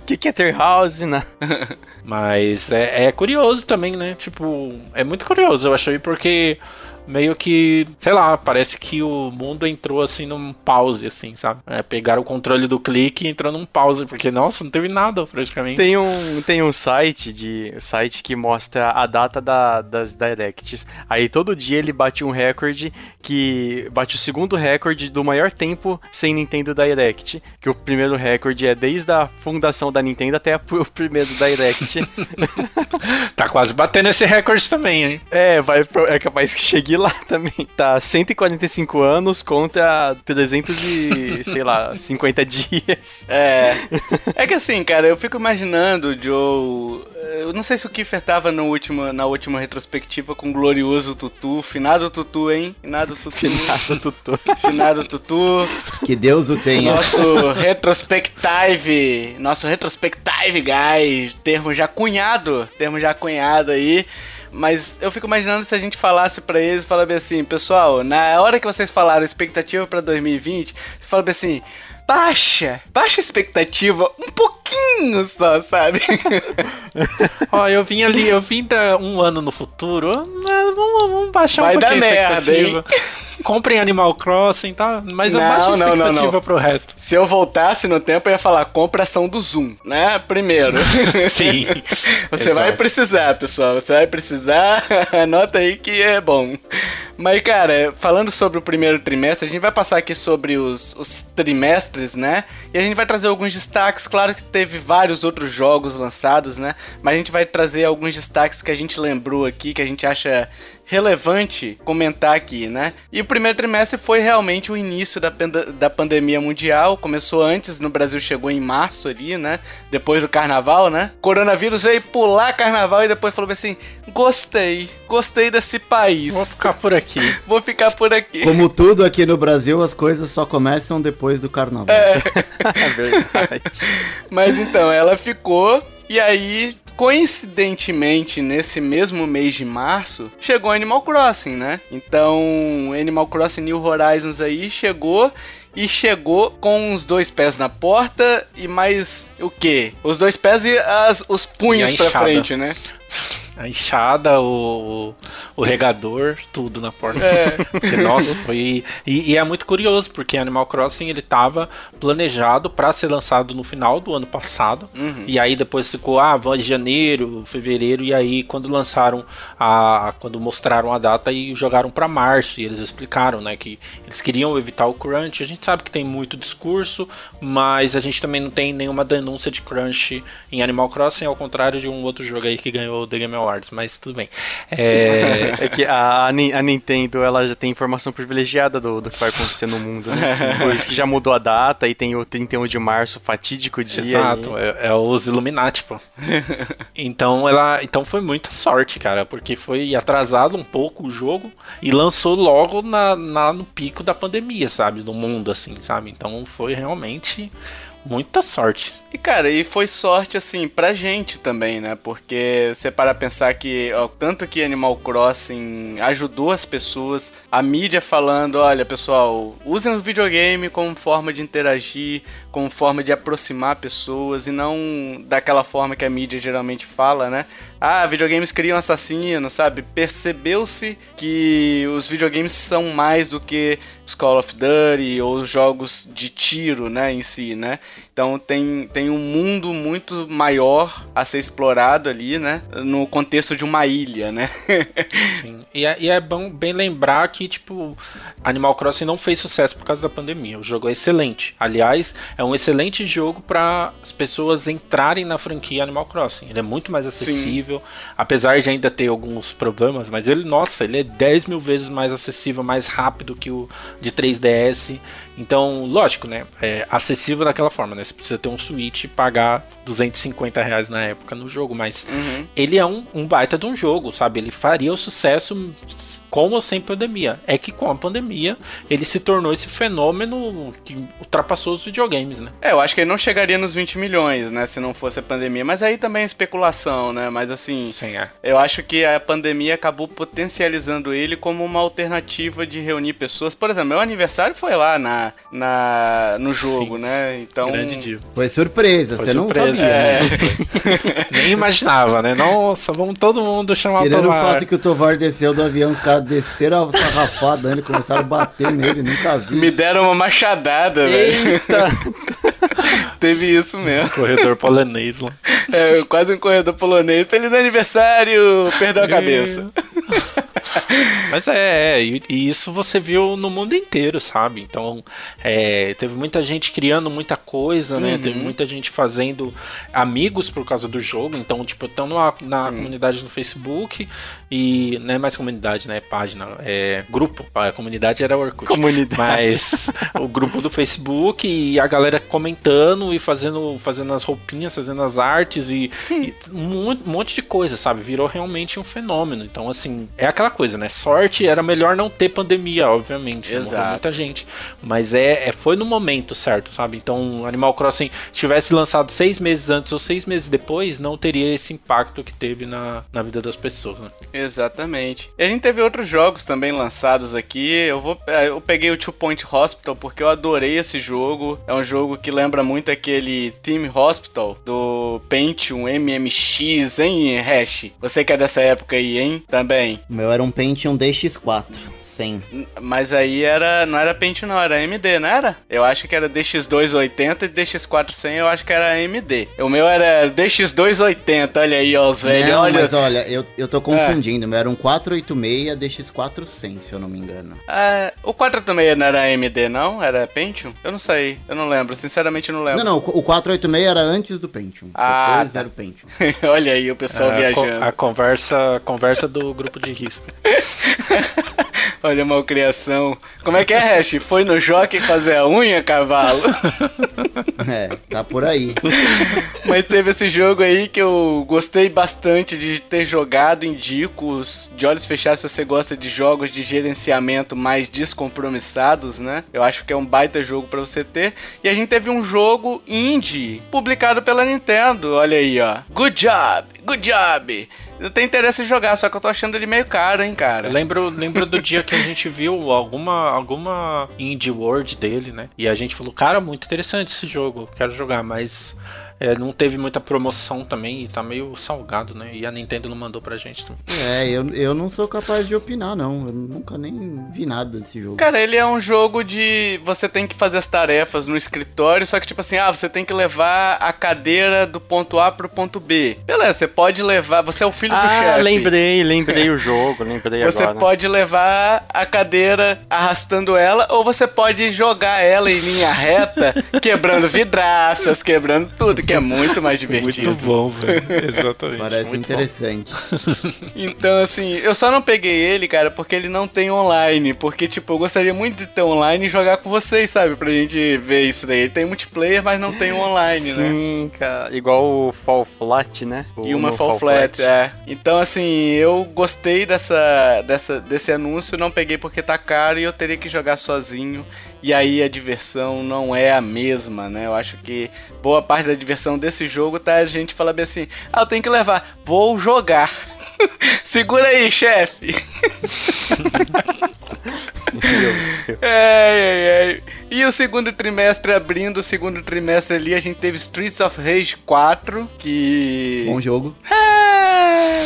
O [LAUGHS] que, que é ter house, né? Mas é, é curioso também, né? Tipo, é muito curioso, eu achei, porque meio que, sei lá, parece que o mundo entrou assim num pause, assim, sabe? É, pegaram o controle do clique e entrou num pause, porque, nossa, não teve nada praticamente. Tem um, tem um site de site que mostra a data da- das directs. Aí todo dia ele bate um recorde que bate o segundo recorde do maior tempo sem Nintendo Direct. Que o primeiro recorde é desde a fundação da Nintendo até o primeiro Direct. [LAUGHS] Tá quase batendo esse recorde também, hein? é, vai, é capaz que chegue lá também. Tá 145 anos contra 300 e, sei lá, 50 dias. É. É que assim, cara, eu fico imaginando o Joe. Eu não sei se o Kiefer tava no último, na última retrospectiva com o glorioso Tutu. Finado Tutu, hein? Finado Tutu. Finado tutu. Finado Tutu. Que Deus o tenha. Nosso retrospective. Nosso retrospective, guys. Termo já cunhado. Termo já cunhado aí. Mas eu fico imaginando se a gente falasse pra eles, falar bem assim, pessoal, na hora que vocês falaram expectativa pra 2020, você fala bem assim, baixa, baixa a expectativa um pouquinho só, sabe? [LAUGHS] Ó, eu vim ali, eu vim da um ano no futuro. Vamos, vamos baixar Vai um pouquinho dar a merda, expectativa. Comprem Animal Crossing, tá? Mas Não, abaixa a não, não, expectativa não. pro resto. Se eu voltasse no tempo, eu ia falar compra ação do Zoom, né? Primeiro. [LAUGHS] Sim. [LAUGHS] Você vai Exato. precisar, pessoal. Você vai precisar. [LAUGHS] Anota aí que é bom. Mas, cara, falando sobre o primeiro trimestre, a gente vai passar aqui sobre os, os trimestres, né? E a gente vai trazer alguns destaques. Claro que teve vários outros jogos lançados, né? Mas a gente vai trazer alguns destaques que a gente lembrou aqui, que a gente acha relevante comentar aqui, né? E o primeiro trimestre foi realmente o início da, da pandemia mundial. Começou antes, no Brasil chegou em março ali, né? Depois do carnaval, né? Coronavírus veio pular carnaval e depois falou assim: gostei, gostei desse país. Vou ficar por aqui. [LAUGHS] Vou ficar por aqui. Como tudo aqui no Brasil, as coisas só começam depois do carnaval. É. [LAUGHS] É verdade. Mas então, ela ficou. E aí, coincidentemente, nesse mesmo mês de março, chegou Animal Crossing, né? Então, Animal Crossing New Horizons aí chegou. E chegou com os dois pés na porta e mais o quê? Os dois pés e as, os punhos pra frente, né? [LAUGHS] A enxada, o, o regador, tudo na porta. É. Porque, nossa, foi. E, e é muito curioso, porque Animal Crossing ele tava planejado pra ser lançado no final do ano passado. Uhum. E aí depois ficou, ah, vai de janeiro, fevereiro. E aí quando lançaram a. Quando mostraram a data e jogaram pra março. E eles explicaram, né, que eles queriam evitar o crunch. A gente sabe que tem muito discurso, mas a gente também não tem nenhuma denúncia de crunch em Animal Crossing, ao contrário de um outro jogo aí que ganhou o The Game Awards, mas tudo bem. É, É que a, a Ni- a Nintendo ela já tem informação privilegiada do, do que vai acontecer no mundo, né? [LAUGHS] Por isso que já mudou a data e tem o 31 de março, fatídico dia. Exato, aí. é, é os Illuminati, pô. [LAUGHS] então ela, então foi muita sorte, cara, porque foi atrasado um pouco o jogo e lançou logo na, na- no pico da pandemia, sabe, do mundo assim, sabe? Então foi realmente muita sorte. E cara, e foi sorte assim pra gente também, né? Porque você para pensar que ó, tanto que Animal Crossing ajudou as pessoas, a mídia falando, olha pessoal, usem o videogame como forma de interagir, como forma de aproximar pessoas e não daquela forma que a mídia geralmente fala, né? Ah, videogames criam assassino, sabe? Percebeu-se que os videogames são mais do que Call of Duty ou os jogos de tiro, né, em si, né? Então tem, tem um mundo muito maior a ser explorado ali, né? No contexto de uma ilha, né? [LAUGHS] Sim. E, é, e é bom bem lembrar que, tipo, Animal Crossing não fez sucesso por causa da pandemia. O jogo é excelente. Aliás, é um excelente jogo para as pessoas entrarem na franquia Animal Crossing. Ele é muito mais acessível, apesar de ainda ter alguns problemas, mas ele, nossa, ele é 10 mil vezes mais acessível, mais rápido que o de 3DS. Então, lógico, né? É acessível daquela forma, né? Você precisa ter um Switch e pagar 250 reais na época no jogo, mas Uhum. ele é um, um baita de um jogo, sabe? Ele faria o sucesso com ou sem pandemia. É que com a pandemia ele se tornou esse fenômeno que ultrapassou os videogames, né? É, eu acho que ele não chegaria nos 20 milhões, né, se não fosse a pandemia. Mas aí também é especulação, né? Mas assim, Sim, é. eu acho que a pandemia acabou potencializando ele como uma alternativa de reunir pessoas. Por exemplo, meu aniversário foi lá na, na no jogo, Sim. né? Então. Grande dia. Foi surpresa, Foi você surpresa, não sabia, é. né? [LAUGHS] Nem imaginava, né? Nossa, vamos todo mundo chamar Tirando o fato que o Tovar desceu do avião, os caras desceram a sarrafada nele, começaram a bater nele, nunca vi. Me deram uma machadada, velho. Eita! [LAUGHS] Teve isso mesmo. Corredor polonês lá. É, quase um corredor polonês. Feliz aniversário! Perdeu a cabeça. Mas é, é, e, e isso você viu no mundo inteiro, sabe? Então, é, teve muita gente criando muita coisa, né? Teve muita gente fazendo amigos por causa do jogo. Então, tipo, estão na, na Sim. comunidade no Facebook e não é mais comunidade, né? É página, é grupo. A comunidade era Orkut. Comunidade. Mas o grupo do Facebook e a galera comentando e fazendo, fazendo as roupinhas, fazendo as artes e, e um mon- monte de coisa, sabe? Virou realmente um fenômeno. Então, assim, é aquela coisa, né? Sorte era melhor não ter pandemia, obviamente. Morreu Exato. muita gente. Mas é, é- foi no momento certo, sabe? Então, Animal Crossing tivesse lançado seis meses antes ou seis meses depois, não teria esse impacto que teve na, na vida das pessoas, né? Exatamente. E a gente teve outros jogos também lançados aqui. Eu vou, eh, eu peguei o Two Point Hospital porque eu adorei esse jogo. É um jogo que lembra muito aquele Team Hospital do Pentium MMX, hein, Hash? Você que é dessa época aí, hein? Também. O meu era um Pentium DX4, 100. N- Mas aí era, não era Pentium não, era AMD, não era? Eu acho que era DX280 e DX400 eu acho que era AMD. O meu era DX280, olha aí, ó, os velhos, não, olha. mas olha, eu, eu tô confundindo. O meu era um 486 DX400, se eu não me engano. Ah, o 486 não era AMD, não? Era Pentium? Eu não sei, eu não lembro, sinceramente eu não lembro. Não, não, o 486 era antes do Pentium. Ah, Depois tá. era o Pentium. [LAUGHS] Olha aí o pessoal a, viajando. co- a conversa, a conversa do grupo de risco. [LAUGHS] Olha a malcriação. Como é que é, Hash? Foi no jockey fazer a unha, cavalo? [LAUGHS] É, tá por aí. Mas teve esse jogo aí que eu gostei bastante de ter jogado. Indico de olhos fechados se você gosta de jogos de gerenciamento mais descompromissados, né? Eu acho que é um baita jogo pra você ter. E a gente teve um jogo indie publicado pela Nintendo. Olha aí, ó. Good job, good job. Eu tenho interesse em jogar, só que eu tô achando ele meio caro, hein, cara. Eu lembro, lembro do dia que a gente viu alguma, alguma indie world dele, né? E a gente falou, cara, muito interessante esse jogo, quero jogar, mas é, não teve muita promoção também e tá meio salgado, né? E a Nintendo não mandou pra gente também. É, eu, eu não sou capaz de opinar, não. Eu nunca nem vi nada desse jogo. Cara, ele é um jogo de você tem que fazer as tarefas no escritório, só que tipo assim, ah, você tem que levar a cadeira do ponto A pro ponto B. Beleza, você pode levar, você é o filho do Ah, chefe. lembrei, lembrei o jogo, lembrei Você agora. pode levar a cadeira arrastando ela, ou você pode jogar ela em linha reta, [LAUGHS] quebrando vidraças, quebrando tudo, que é muito mais [LAUGHS] divertido. Muito bom, velho. [LAUGHS] Exatamente. Parece muito bom. interessante. [LAUGHS] Então, assim, eu só não peguei ele, cara, porque ele não tem online. Porque, tipo, eu gostaria muito de ter online e jogar com vocês, sabe? Pra gente ver isso daí. Ele tem multiplayer, mas não tem online, né? Sim, cara. Igual o Fall Flat, né? O E uma no Fall Flat, é. Então, assim, eu gostei dessa, dessa, desse anúncio, não peguei porque tá caro e eu teria que jogar sozinho. E aí a diversão não é a mesma, né? Eu acho que boa parte da diversão desse jogo tá a gente falar bem assim: ah, eu tenho que levar, vou jogar. [LAUGHS] Segura aí, chefe. [LAUGHS] Ai, ai, ai. E o segundo trimestre abrindo, o segundo trimestre ali, a gente teve Streets of Rage 4, que. Bom jogo. É,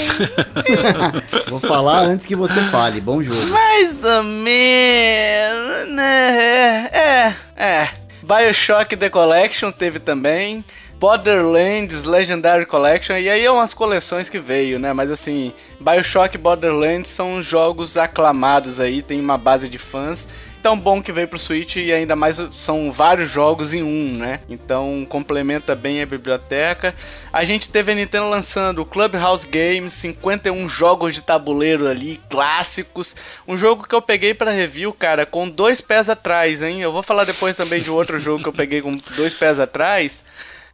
[LAUGHS] Vou falar antes que você fale. Bom jogo. mais ou menos, né? É, é. Bioshock The Collection teve também. Borderlands Legendary Collection, e aí é umas coleções que veio, né? Mas assim, Bioshock e Borderlands são jogos aclamados aí, tem uma base de fãs. tão bom que veio pro Switch e ainda mais são vários jogos em um, né? Então complementa bem a biblioteca. A gente teve a Nintendo lançando o Clubhouse Games, 51 jogos de tabuleiro ali, clássicos. Um jogo que eu peguei pra review, cara, com dois pés atrás, hein? Eu vou falar depois também de outro jogo que eu peguei com dois pés atrás.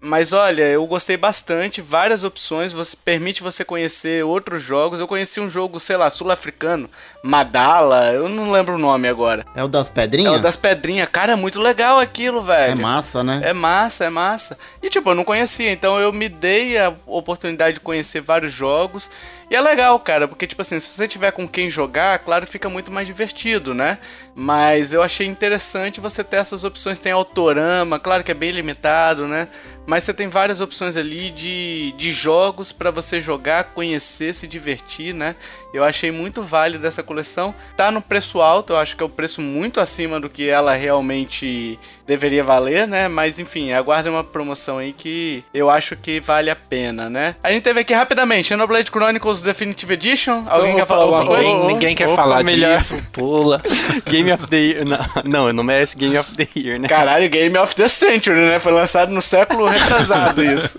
Mas olha, eu gostei bastante, várias opções, você permite você conhecer outros jogos. Eu conheci um jogo, sei lá, sul-africano, Madala, eu não lembro o nome agora. É o das É pedrinhas? o das pedrinhas. Cara, é muito legal aquilo, velho. É massa, né? É massa, é massa. E tipo, eu não conhecia, então eu me dei a oportunidade de conhecer vários jogos. E é legal, cara, porque tipo assim, se você tiver com quem jogar, claro, fica muito mais divertido, né? Mas eu achei interessante você ter essas opções. Tem autorama, claro que é bem limitado, né? Mas você tem várias opções ali de, de jogos pra você jogar, conhecer, se divertir, né? Eu achei muito válido essa coleção. Tá no preço alto, eu acho que é o preço muito acima do que ela realmente deveria valer, né? Mas enfim, aguarde uma promoção aí que eu acho que vale a pena, né? A gente teve aqui rapidamente Xenoblade Chronicles Definitive Edition. Alguém quer falar alguma coisa? Ninguém, ninguém quer Opa, falar melhor. disso, pula. [LAUGHS] Game of the Year. Não, não, não merece Game of the Year, né? Caralho, Game of the Century, né? Foi lançado no século retrasado [LAUGHS] isso.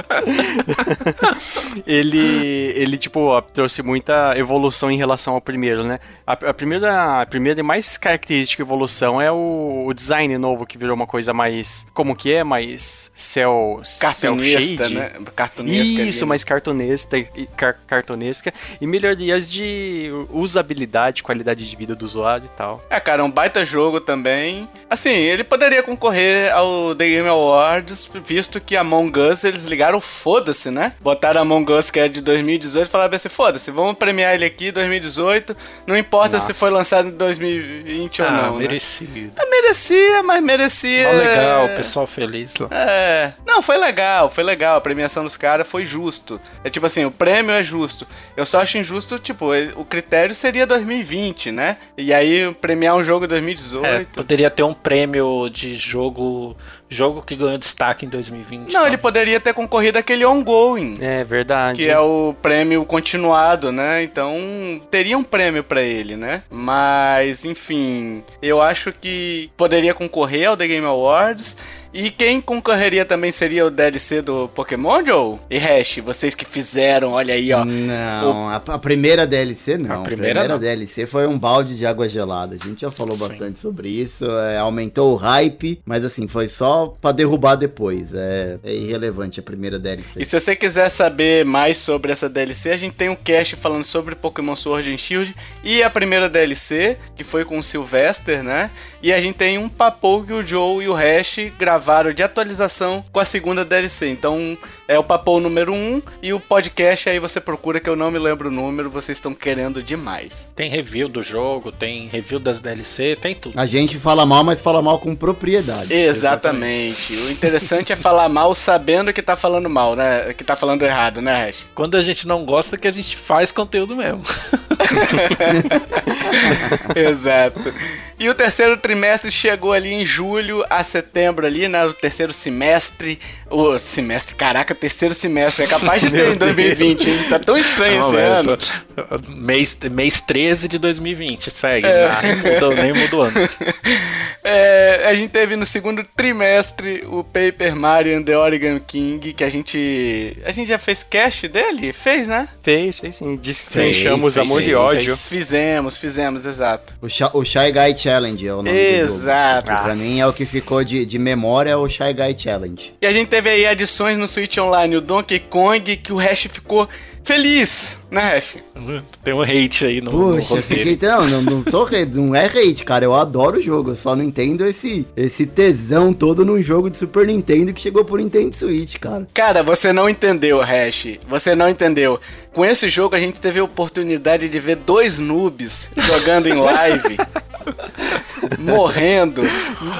ele, ele tipo, ó, trouxe muita evolução em relação ao primeiro, né? A, a primeira, a primeira e mais característica evolução é o, o design novo, que virou uma coisa mais. Como que é? Mais cel, Cartunista, né? Cartunesca. Isso, ali, mais cartunesca, e- car- cartunesca e melhorias de usabilidade, qualidade de vida do usuário e tal. É, cara, um baita jogo também. Assim, ele poderia concorrer ao The Game Awards, visto que Among Us eles ligaram foda-se, né? Botaram Among Us que é de 2018 e falaram assim: foda-se, vamos premiar ele aqui 2018. Não importa se Nossa. foi lançado em 2020 ou Ah, não. Né? merecido. É, merecia, mas merecia. Ó, legal, o pessoal feliz lá. É. Não, foi legal, foi legal. A premiação dos caras foi justo. É tipo assim, o prêmio é justo. Eu só acho injusto, tipo, o critério seria 2020, né? E aí premiar um jogo em 2018. É, poderia ter um prêmio de jogo jogo que ganhou destaque em 2020. Não, tá? ele poderia ter concorrido aquele ongoing. É verdade. Que é o prêmio continuado, né? Então teria um prêmio pra ele, né? Mas, enfim, eu acho que poderia concorrer ao The Game Awards. E quem concorreria também seria o DLC do Pokémon, Joe? E Hash, vocês que fizeram, olha aí, ó. Não, a, a primeira DLC não. A A primeira primeira, não. DLC foi um balde de água gelada. A gente já falou bastante sobre isso. é, aumentou o hype, mas assim, foi só pra derrubar depois. É, é irrelevante a primeira DLC. E se você quiser saber mais sobre essa DLC, a gente tem um cast falando sobre Pokémon Sword and Shield e a primeira DLC, que foi com o Sylvester, né? E a gente tem um papo que o Joe e o Hash gravaram de atualização com a segunda DLC. Então é o papo número 1 um, e o podcast aí você procura que eu não me lembro o número, vocês estão querendo demais. Tem review do jogo, tem review das DLC, tem tudo. A gente fala mal, mas fala mal com propriedade. Exatamente. O interessante é falar mal sabendo que tá falando mal, né? Que tá falando errado, né, Hash? Quando a gente não gosta, que a gente faz conteúdo mesmo. [LAUGHS] Exato. E o terceiro trimestre chegou ali em julho a setembro ali, né? O terceiro semestre. O semestre, caraca, terceiro semestre. É capaz de [LAUGHS] ter em 2020, hein? Tá tão estranho Não, esse é, ano. Mês, mês 13 de 2020, segue. É. Não mudou, nem mudou ano. [LAUGHS] É, a gente teve no segundo trimestre o Paper Mario and the Oregon King, que a gente. A gente já fez cast dele? Fez, né? Fez, fez sim. Destrinchamos amor e ódio. Fizemos, fizemos, exato. O, Shy, o Shy Guy Challenge é o nome do jogo. Exato. Que pra mim é o que ficou de, de memória, é o Shy Guy Challenge. E a gente teve aí adições no Switch Online, o Donkey Kong, que o Hash ficou feliz, né, Hash? Tem um hate aí no, no Puxa, roteiro. fiquei. Não, não, não sou hate, não é hate, cara. Eu adoro o jogo. Eu só não entendo esse, esse tesão todo num jogo de Super Nintendo que chegou por Nintendo Switch, cara. Cara, você não entendeu, Hash. Você não entendeu. Com esse jogo a gente teve a oportunidade de ver dois noobs jogando em live. [LAUGHS] morrendo.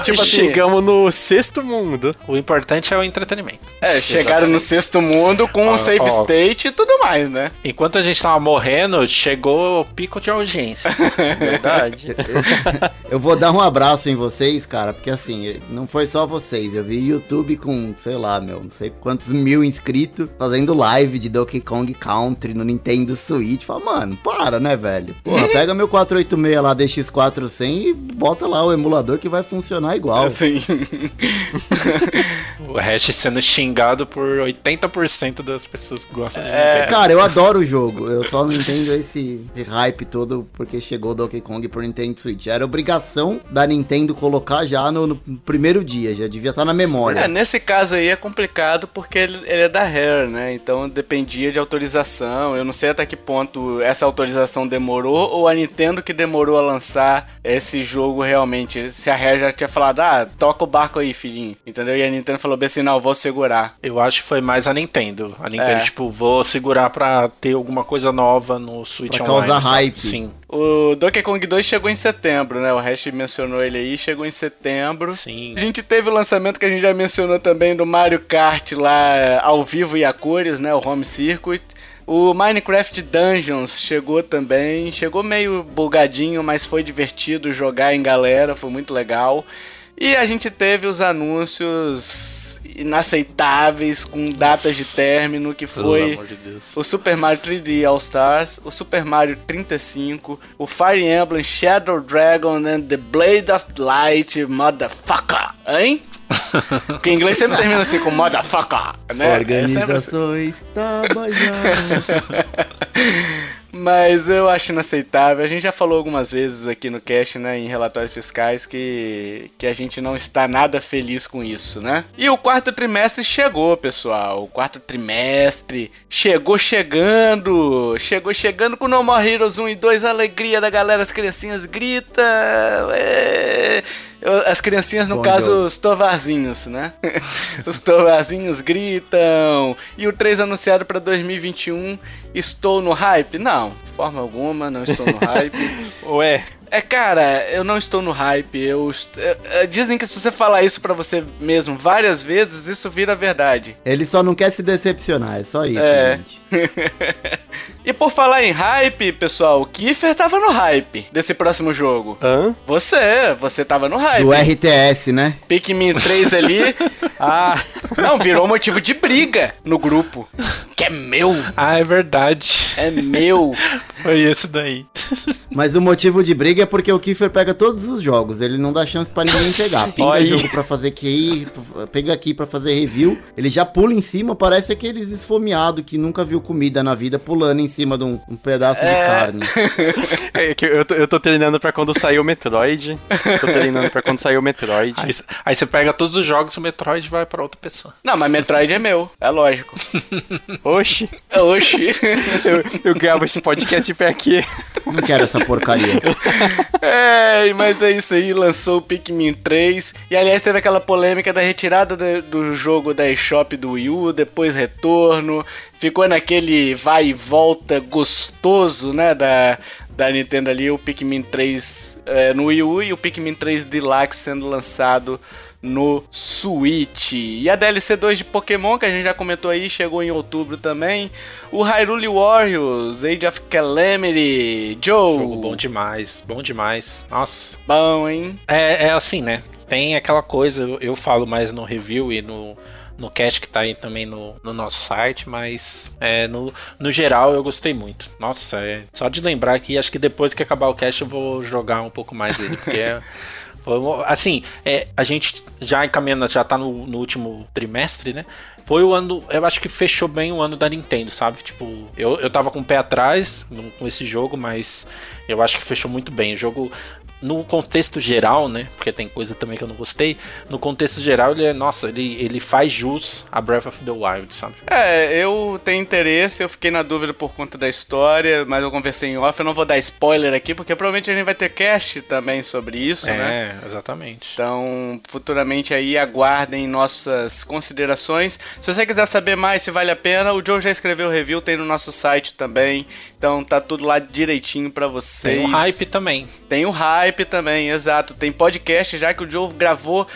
Tipo assim, Chegamos no sexto mundo. O importante é o entretenimento. é, chegaram no sexto mundo com um Ó, save ó. state e tudo mais, né? Enquanto a a gente tava morrendo, chegou o pico de audiência. [LAUGHS] Verdade. [LAUGHS] Eu vou dar um abraço em vocês, cara, porque assim, não foi só vocês. Eu vi YouTube com, sei lá, meu, não sei quantos mil inscritos fazendo live de Donkey Kong Country no Nintendo Switch. Fala, mano, para, né, velho? Porra, [LAUGHS] pega meu 486 lá, DX400 e bota lá o emulador que vai funcionar igual. Assim. O Hash sendo xingado por 80% das pessoas que gostam de É. Nintendo. Cara, eu adoro o jogo. Eu só não entendo esse hype todo porque chegou Donkey Kong pro Nintendo Switch. Era obrigação da Nintendo colocar já no, no primeiro dia, já devia estar na memória. É, nesse caso aí é complicado porque ele, ele é da Rare, né? Então dependia de autorização. Eu não sei até que ponto essa autorização demorou ou a Nintendo que demorou a lançar esse jogo realmente. Se a Rare já tinha falado, ah, toca o barco aí, filhinho. Entendeu? E a Nintendo falou bem assim, não, vou segurar. Eu acho que foi mais a Nintendo. A Nintendo, É. tipo, vou segurar pra ter alguma coisa nova no Switch Pra Online. causar hype. Sim, O Donkey Kong 2 chegou em setembro, né? O Hash mencionou ele aí, chegou em setembro. sim. A gente teve o lançamento que a gente já mencionou também do Mario Kart lá ao vivo e a cores, né? O Home Circuit. O Minecraft Dungeons chegou também. Chegou meio bugadinho, mas foi divertido jogar em galera, foi muito legal. E a gente teve os anúncios inaceitáveis com datas de término que Pelo foi amor de Deus. o Super Mario 3D All Stars, o Super Mario 35, o Fire Emblem Shadow Dragon and the Blade of Light, motherfucker, hein? [LAUGHS] Porque em inglês sempre termina assim com motherfucker, né? É sempre assim. [LAUGHS] Mas eu acho inaceitável. A gente já falou algumas vezes aqui no cast, né, em relatórios fiscais, que, que a gente não está nada feliz com isso, né? E o quarto trimestre chegou, pessoal. O quarto trimestre chegou chegando. Chegou chegando com No More Heroes 1 e 2. A alegria da galera, as criancinhas gritam. É... As criancinhas, no Bom caso, jogo. os tovarzinhos, né? [LAUGHS] os tovarzinhos gritam. E o 3 anunciado para 2021. Estou no hype? Não, de forma alguma, não estou no hype. [LAUGHS] Ué, É, cara, eu não estou no hype. Eu est- é, é, dizem que se você falar isso pra você mesmo várias vezes, isso vira verdade. Ele só não quer se decepcionar, é só isso, É. gente. [LAUGHS] e por falar em hype, pessoal, o Kiefer tava no hype desse próximo jogo. hã? Você, você tava no hype. Do RTS, né? Pikmin 3 ali. [LAUGHS] Ah, Não, virou motivo de briga no grupo. Que é meu, Ah, é verdade. é meu. [LAUGHS] Foi esse daí. Mas o motivo de briga é porque o Kiefer pega todos os jogos, ele não dá chance pra ninguém pegar. [LAUGHS] Pinga Olha aí. jogo pra fazer QI, pega aqui pra fazer review, ele já pula em cima, parece aqueles esfomeados que nunca viu comida na vida pulando em cima de um, um pedaço de carne. [LAUGHS] é que eu tô, eu tô treinando pra quando sair o Metroid. Tô treinando pra quando sair o Metroid. Aí, aí você pega todos os jogos, o Metroid vai pra outra pessoa. Não, mas Metroid é meu, é lógico. [LAUGHS] Oxi, Oxi. eu, eu gravo esse podcast pra quê? Não quero essa porcaria. É, mas é isso aí, lançou o Pikmin 3. E aliás, teve aquela polêmica da retirada do, do jogo da eShop do Wii U, depois retorno. Ficou naquele vai e volta gostoso, né? Da, da Nintendo ali, o Pikmin 3 é, no Wii U e o Pikmin 3 Deluxe sendo lançado no Switch. E a DLC 2 de Pokémon, que a gente já comentou aí, chegou em outubro também. O Hyrule Warriors, Age of Calamity, Joe. Jogo bom demais, bom demais. Nossa. Bom, hein? É, é assim, né? Tem aquela coisa, eu, falo mais no review e no, no cast que tá aí também no, no nosso site, mas é, no, no geral eu gostei muito. Nossa, é, só de lembrar aqui, acho que depois que acabar o cast eu vou jogar um pouco mais ele, porque é. [LAUGHS] Assim, é, a gente já encaminhando, já tá no, no último trimestre, né? Foi o ano, eu acho que fechou bem o ano da Nintendo, sabe? Tipo, eu, eu tava com o pé atrás com esse jogo, mas eu acho que fechou muito bem. O jogo, no contexto geral, né? Porque tem coisa também que eu não gostei. No contexto geral, ele é, nossa, ele, ele faz jus a Breath of the Wild, sabe? É, eu tenho interesse, eu fiquei na dúvida por conta da história, mas eu conversei em off, eu não vou dar spoiler aqui, porque provavelmente a gente vai ter cast também sobre isso, né? É, exatamente. Então, futuramente aí aguardem nossas considerações. Se você quiser saber mais se vale a pena, o Joe já escreveu o review, tem no nosso site também. Então tá tudo lá direitinho pra vocês. Tem um hype também. Tem o hype também, exato. Tem podcast já que o Joe gravou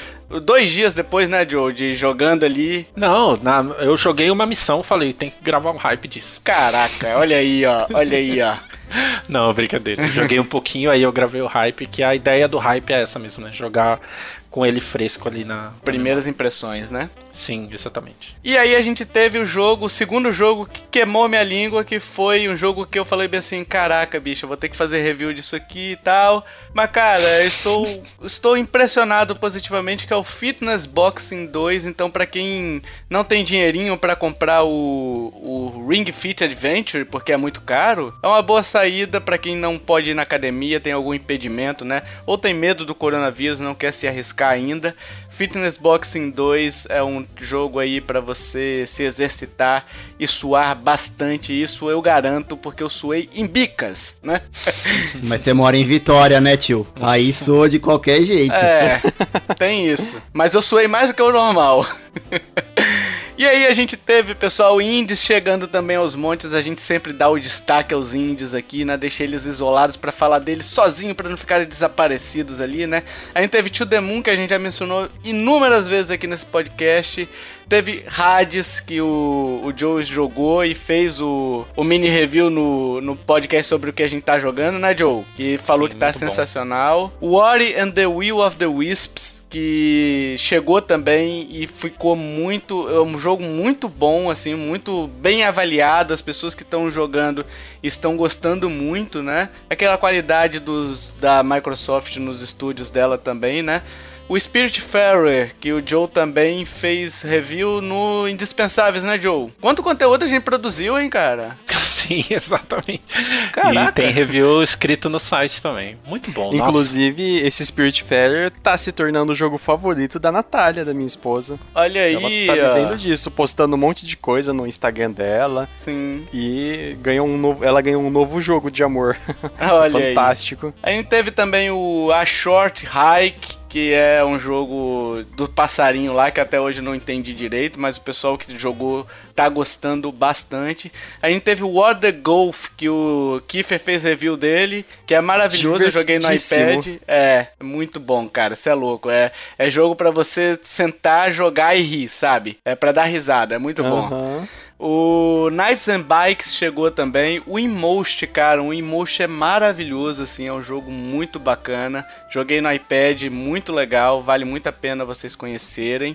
dois dias depois, né, Joe, de jogando ali. Não, na- eu joguei uma missão, falei, tem que gravar um hype disso. Caraca, olha aí, ó, olha aí, ó. [LAUGHS] Não, brincadeira. Eu Joguei um pouquinho, aí eu gravei o hype, que a ideia do hype é essa mesmo, né? Jogar com ele fresco ali na. Primeiras impressões, né? Sim, exatamente. E aí a gente teve o jogo, o segundo jogo que queimou minha língua, que foi um jogo que eu falei bem assim, caraca, bicho, eu vou ter que fazer review disso aqui e tal. Mas cara, eu estou [LAUGHS] estou impressionado positivamente que é o Fitness Boxing 2, então pra quem não tem dinheirinho pra comprar o, o Ring Fit Adventure, porque é muito caro, é uma boa saída pra quem não pode ir na academia, tem algum impedimento, né? Ou tem medo do coronavírus, não quer se arriscar ainda. Fitness Boxing 2 é um jogo aí pra você se exercitar e suar bastante. Isso eu garanto, porque eu suei em bicas, né? [LAUGHS] Mas você mora em Vitória, né, tio? Aí soa de qualquer jeito. É, tem isso. Mas eu suei mais do que o normal. [LAUGHS] E aí a gente teve, pessoal, indies chegando também aos montes. A gente sempre dá o destaque aos indies aqui, né? Deixa eles isolados pra falar deles sozinho, pra não ficarem desaparecidos ali, né? A gente teve To The Moon, que a gente já mencionou inúmeras vezes aqui nesse podcast. Teve Hades, que o, o Joe jogou e fez o, o mini review no, no podcast sobre o que a gente tá jogando, né, Joe? Que falou Sim, que tá muito bom. sensacional. Ori and the Will of the Wisps, que chegou também e ficou muito. É um jogo muito bom, assim, muito bem avaliado. As pessoas que estão jogando estão gostando muito, né? Aquela qualidade dos, da Microsoft nos estúdios dela também, né? O Spiritfarer, que o Joe também fez review no Indispensáveis, né, Joe? Quanto conteúdo a gente produziu, hein, cara? [LAUGHS] Sim, [LAUGHS] exatamente. Caraca. E tem review escrito no site também. Muito bom. nossa. Inclusive, esse Spiritfarer tá se tornando o jogo favorito da Natália, da minha esposa. Olha Ela aí, tá ó. vivendo disso, postando um monte de coisa no Instagram dela. Sim. E ganhou um novo, ela ganhou um novo jogo de amor. [LAUGHS] Olha aí. Fantástico. A gente teve também o A Short Hike, que é um jogo do passarinho lá, que até hoje eu não entendi direito, mas o pessoal que jogou tá gostando bastante. A gente teve o War the Golf, que o Kiefer fez review dele, que é maravilhoso, eu joguei no iPad. É, muito bom, cara, você é louco. É, é jogo pra você sentar, jogar e rir, sabe? É pra dar risada, é muito bom. O Knights and Bikes chegou também. O Inmost, cara, o Inmost é maravilhoso, assim, é um jogo muito bacana. Joguei no iPad, muito legal, vale muito a pena vocês conhecerem.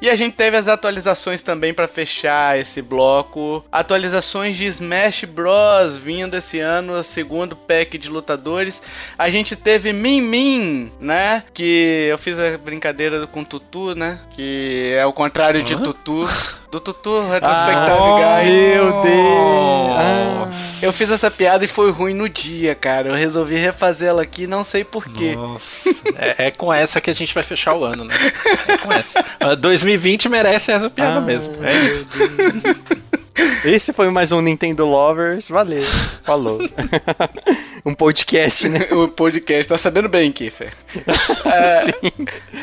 E a gente teve as atualizações também para fechar esse bloco. Atualizações de Smash Bros. vindo esse ano, segundo pack de lutadores. A gente teve Min Min, né? Que eu fiz a brincadeira com Tutu, né? Que é o contrário de Tutu. [LAUGHS] Do Tutu, Retrospective Guys. Meu Deus! Ah. Eu fiz essa piada e foi ruim no dia, cara. Eu resolvi refazê-la aqui, não sei porquê. Nossa, é, é com essa que a gente vai fechar o ano, né? É com essa. [LAUGHS] Ah, 2020 merece essa piada Ah, mesmo. É isso. Esse foi mais um Nintendo Lovers. Valeu. Falou. [LAUGHS] um podcast, né? O podcast tá sabendo bem, Kiffer. [LAUGHS] É,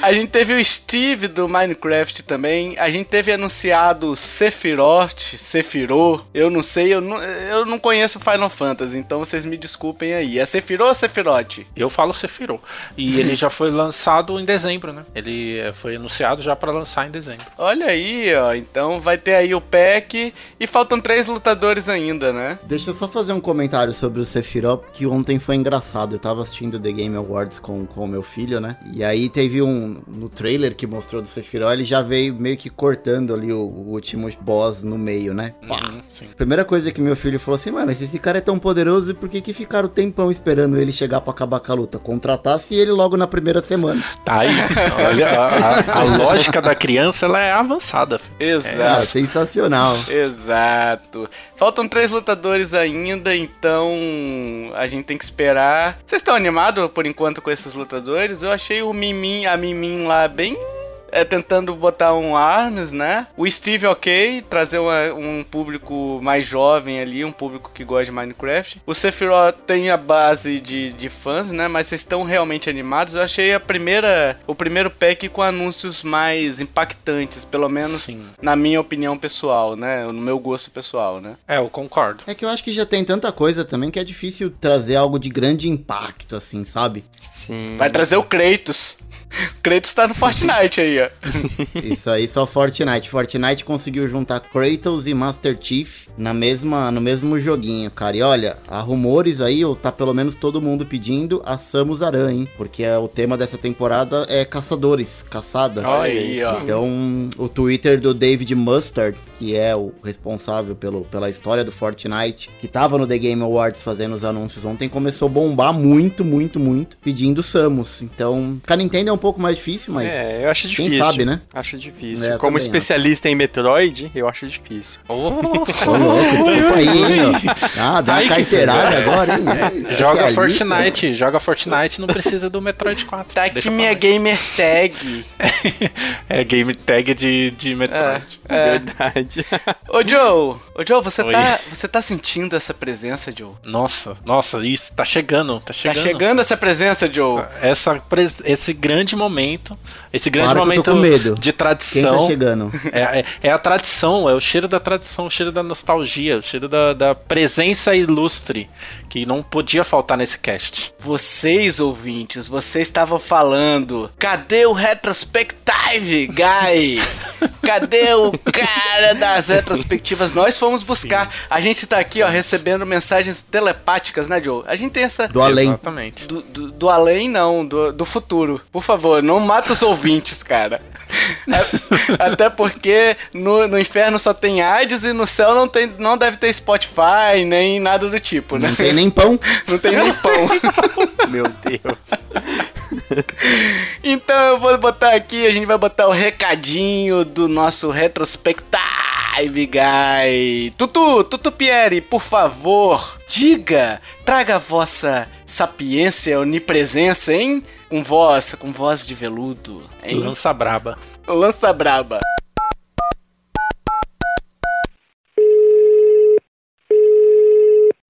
a gente teve o Steve do Minecraft também. A gente teve anunciado Sephiroth, Sephiroth. Eu não sei, eu não, eu não conheço Final Fantasy, então vocês me desculpem aí. É Sephiroth ou Sephiroth? Eu falo Sephiroth. E [LAUGHS] ele já foi lançado em dezembro, né? Ele eh, foi anunciado já pra lançar em dezembro. Olha aí, ó. Então vai ter aí o pack e faltam três lutadores ainda, né? Deixa eu só fazer um comentário sobre o Sephiroth, que ontem foi engraçado. Eu tava assistindo The Game Awards com o meu filho, né? E aí teve um. No trailer que mostrou do Sephiroth, ele já veio meio que cortando ali o, o último boss no meio, né? Pá. Uhum, sim. Primeira coisa que meu filho falou assim, mano, mas esse cara é tão poderoso, por que que ficaram o tempão esperando ele chegar pra acabar com a luta? Contratasse ele logo na primeira semana. Tá aí. Olha, a, a- a lógica da criança ela é avançada. Exato. sensacional. Exato. Faltam três lutadores ainda, então a gente tem que esperar. Vocês estão animados por enquanto com esses lutadores? Eu achei o Mimin, a Mimin lá bem. É, tentando botar um Arnes, né? O Steve, ok, trazer uma- um público mais jovem ali, um público que gosta de Minecraft. O Sephiroth tem a base de, de fãs, né? Mas vocês estão realmente animados? Eu achei a primeira, o primeiro pack com anúncios mais impactantes, pelo menos Sim. na minha opinião pessoal, né? No meu gosto pessoal, né? É, eu concordo. É que eu acho que já tem tanta coisa também que é difícil trazer algo de grande impacto, assim, sabe? Sim. Vai trazer o Kratos. [LAUGHS] Kratos tá no Fortnite aí, ó. [LAUGHS] Isso aí só Fortnite. Fortnite conseguiu juntar Kratos e Master Chief na mesma, no mesmo joguinho, cara. E olha, há rumores aí, ou tá pelo menos todo mundo pedindo a Samus Aran, hein? Porque é, o tema dessa temporada é caçadores, caçada. Olha aí, ó. Então, o Twitter do David Mustard, que é o responsável pelo, pela história do Fortnite, que tava no The Game Awards fazendo os anúncios ontem, começou a bombar muito, muito, muito, pedindo Samus. Então, a Nintendo é um pouco mais difícil, mas É, eu acho quem difícil. sabe, né? Acho difícil. É, Como também especialista em Metroid, eu acho difícil. Ô, louco, desculpa aí, hein, ó. Ah, dá Ai, uma que carteirada agora, hein? Joga Especialista. Fortnite, joga Fortnite, não precisa do Metroid 4. Tá aqui minha gamer tag. [LAUGHS] É game tag de, de Metroid. É. Verdade. Ô, Joe, ô, Joe, você Oi. tá, você tá sentindo essa presença, Joe? Nossa, nossa, isso tá chegando, tá Tá chegando. chegando essa presença, Joe? Essa, esse grande momento, esse grande eu momento de Quem tá tradição. chegando? [LAUGHS] É, é, é a tradição, é o cheiro da tradição, o cheiro da nostalgia, o cheiro da, da presença ilustre que não podia faltar nesse cast. Vocês, ouvintes, vocês estavam falando. Cadê o Retrospective, guy? [LAUGHS] Cadê o cara das retrospectivas? Nós fomos buscar. A gente tá aqui, ó, recebendo mensagens telepáticas, né, Joe? A gente tem essa. Do além. Exatamente. Do, do, do além, não, do, do futuro. Por favor, não mata os ouvintes, cara. A- Até porque no, no inferno só tem Hades e no céu não, tem, não deve ter Spotify, nem nada do tipo, né? Não tem nem pão. [LAUGHS] Não tem nem pão. [LAUGHS] Meu Deus. Então eu vou botar aqui, a gente vai botar o recadinho do nosso Retrospective Guy. Tutu, Tutu Pieri, por favor, diga, traga a vossa sapiência, onipresença, hein? Com voz, com voz de veludo, hein? Lança braba. Lança braba.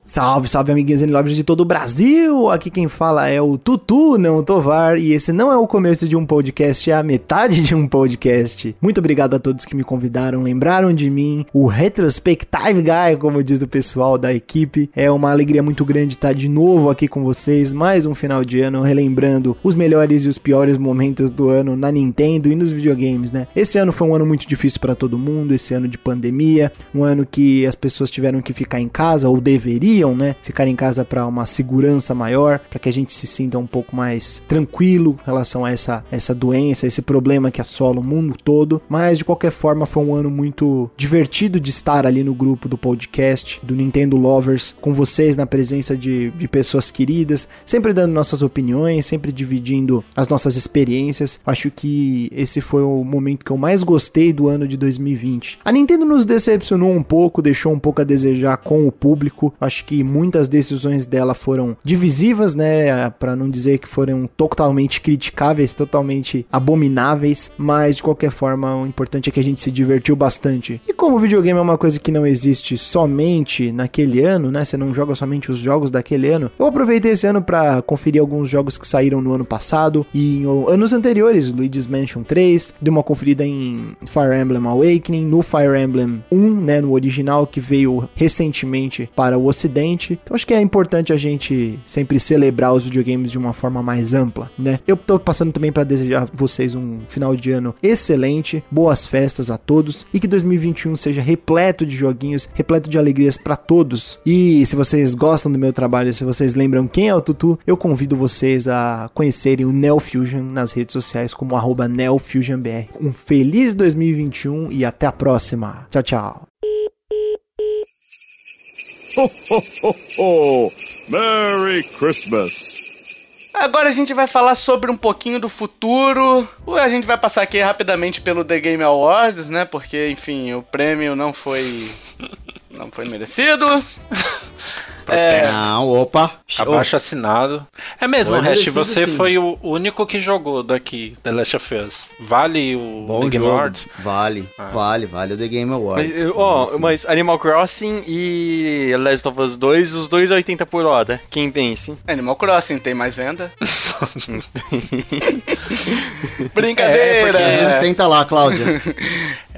Salve, salve amiguinhos e lovers de todo o Brasil! Aqui quem fala é o Tutu, não o Tovar, e esse não é o começo de um podcast, é a metade de um podcast. Muito obrigado a todos que me convidaram, lembraram de mim, o Retrospective Guy, como diz o pessoal da equipe. É uma alegria muito grande estar de novo aqui com vocês, mais um final de ano, relembrando os melhores e os piores momentos do ano na Nintendo e nos videogames, né? Esse ano foi um ano muito difícil para todo mundo, esse ano de pandemia, um ano que as pessoas tiveram que ficar em casa ou deveriam, né, ficar em casa para uma segurança maior, para que a gente se sinta um pouco mais tranquilo em relação a essa essa doença, esse problema que assola o mundo todo. Mas de qualquer forma foi um ano muito divertido de estar ali no grupo do podcast do Nintendo Lovers com vocês na presença de, de pessoas queridas, sempre dando nossas opiniões, sempre dividindo as nossas experiências. Acho que esse foi o momento que eu mais gostei do ano de 2020. A Nintendo nos decepcionou um pouco, deixou um pouco a desejar com o público. Acho que muitas decisões dela foram divisivas, né, para não dizer que foram totalmente criticáveis, totalmente abomináveis, mas de qualquer forma, o importante é que a gente se divertiu bastante. E como o videogame é uma coisa que não existe somente naquele ano, né, você não joga somente os jogos daquele ano. Eu aproveitei esse ano para conferir alguns jogos que saíram no ano passado e em anos anteriores, Luigi's Mansion 3, dei uma conferida em Fire Emblem Awakening, no Fire Emblem 1, né, no original que veio recentemente para o ocidente. Então acho que é importante a gente sempre celebrar os videogames de uma forma mais ampla, né? Eu tô passando também para desejar a vocês um final de ano excelente, boas festas a todos e que 2021 seja repleto de joguinhos, repleto de alegrias para todos. E se vocês gostam do meu trabalho, se vocês lembram quem é o Tutu, eu convido vocês a conhecerem o Neo Fusion nas redes sociais como NeoFusionBR. Um feliz 2021 e até a próxima. Tchau, tchau. Ho, ho, ho, ho! Merry Christmas! Agora a gente vai falar sobre um pouquinho do futuro. A gente vai passar aqui rapidamente pelo The Game Awards, né? Porque, enfim, o prêmio não foi. não foi merecido. [LAUGHS] É, Não, opa. Abaixo assinado. É mesmo, Foi Hash, você sim. foi o único que jogou daqui, The Last of Us. Vale o Bom The Game jogo. Awards? Vale, vale, vale o The Game Awards. Mas, ó, mas Animal Crossing e Last of Us 2, os dois a 80 por hora. Quem vence? Animal Crossing tem mais venda. [LAUGHS] [LAUGHS] É, Brincadeira! porque- Senta lá, Cláudia. [LAUGHS]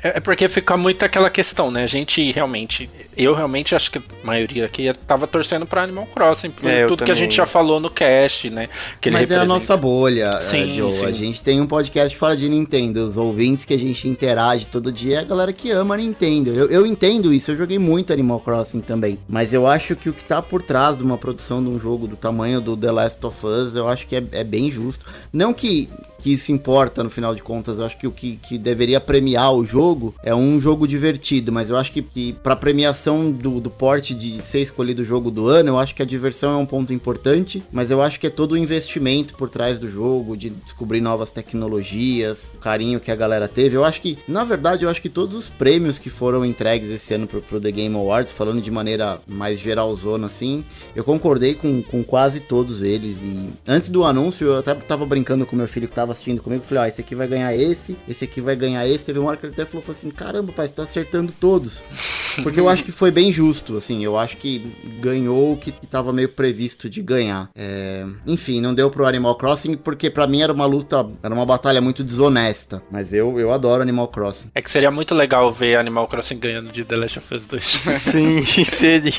É, é porque fica muito aquela questão, né? A gente realmente, eu realmente acho que a maioria aqui tava torcendo pra Animal Crossing, por É, tudo que a gente já falou no cast, né? Que ele Mas é a representa. nossa bolha, é, Sim, Joe. sim. A gente tem um podcast fora de Nintendo. Os ouvintes que a gente interage todo dia é a galera que ama Nintendo. Eu, eu entendo isso, eu joguei muito Animal Crossing também. Mas eu acho que o que tá por trás de uma produção de um jogo do tamanho do The Last of Us, eu acho que é, é bem justo. Não que, que isso importa no final de contas, eu acho que o que, que deveria premiar o jogo é um jogo divertido, mas eu acho que, que pra premiação do, do porte de ser escolhido o jogo do ano, eu acho que a diversão é um ponto importante, mas eu acho que é todo o investimento por trás do jogo, de descobrir novas tecnologias, o carinho que a galera teve. Eu acho que, na verdade, eu acho que todos os prêmios que foram entregues esse ano pro, pro The Game Awards, falando de maneira mais geralzona assim, eu concordei com, com quase todos eles. E antes do anúncio, eu até tava brincando com meu filho que tava assistindo comigo. Falei, ó, esse aqui vai ganhar esse, esse aqui vai ganhar esse. Teve uma hora que ele até falou, falou assim: caramba, pai, você tá acertando todos. [LAUGHS] Porque eu acho que foi bem justo, assim. Eu acho que ganhou o que tava meio previsto de ganhar. É, Enfim, não deu pro Animal Crossing, porque pra mim era uma luta, era uma batalha muito desonesta. Mas eu, eu adoro Animal Crossing. É que seria muito legal ver Animal Crossing ganhando de The Last of Us 2. [LAUGHS] Sim, seria.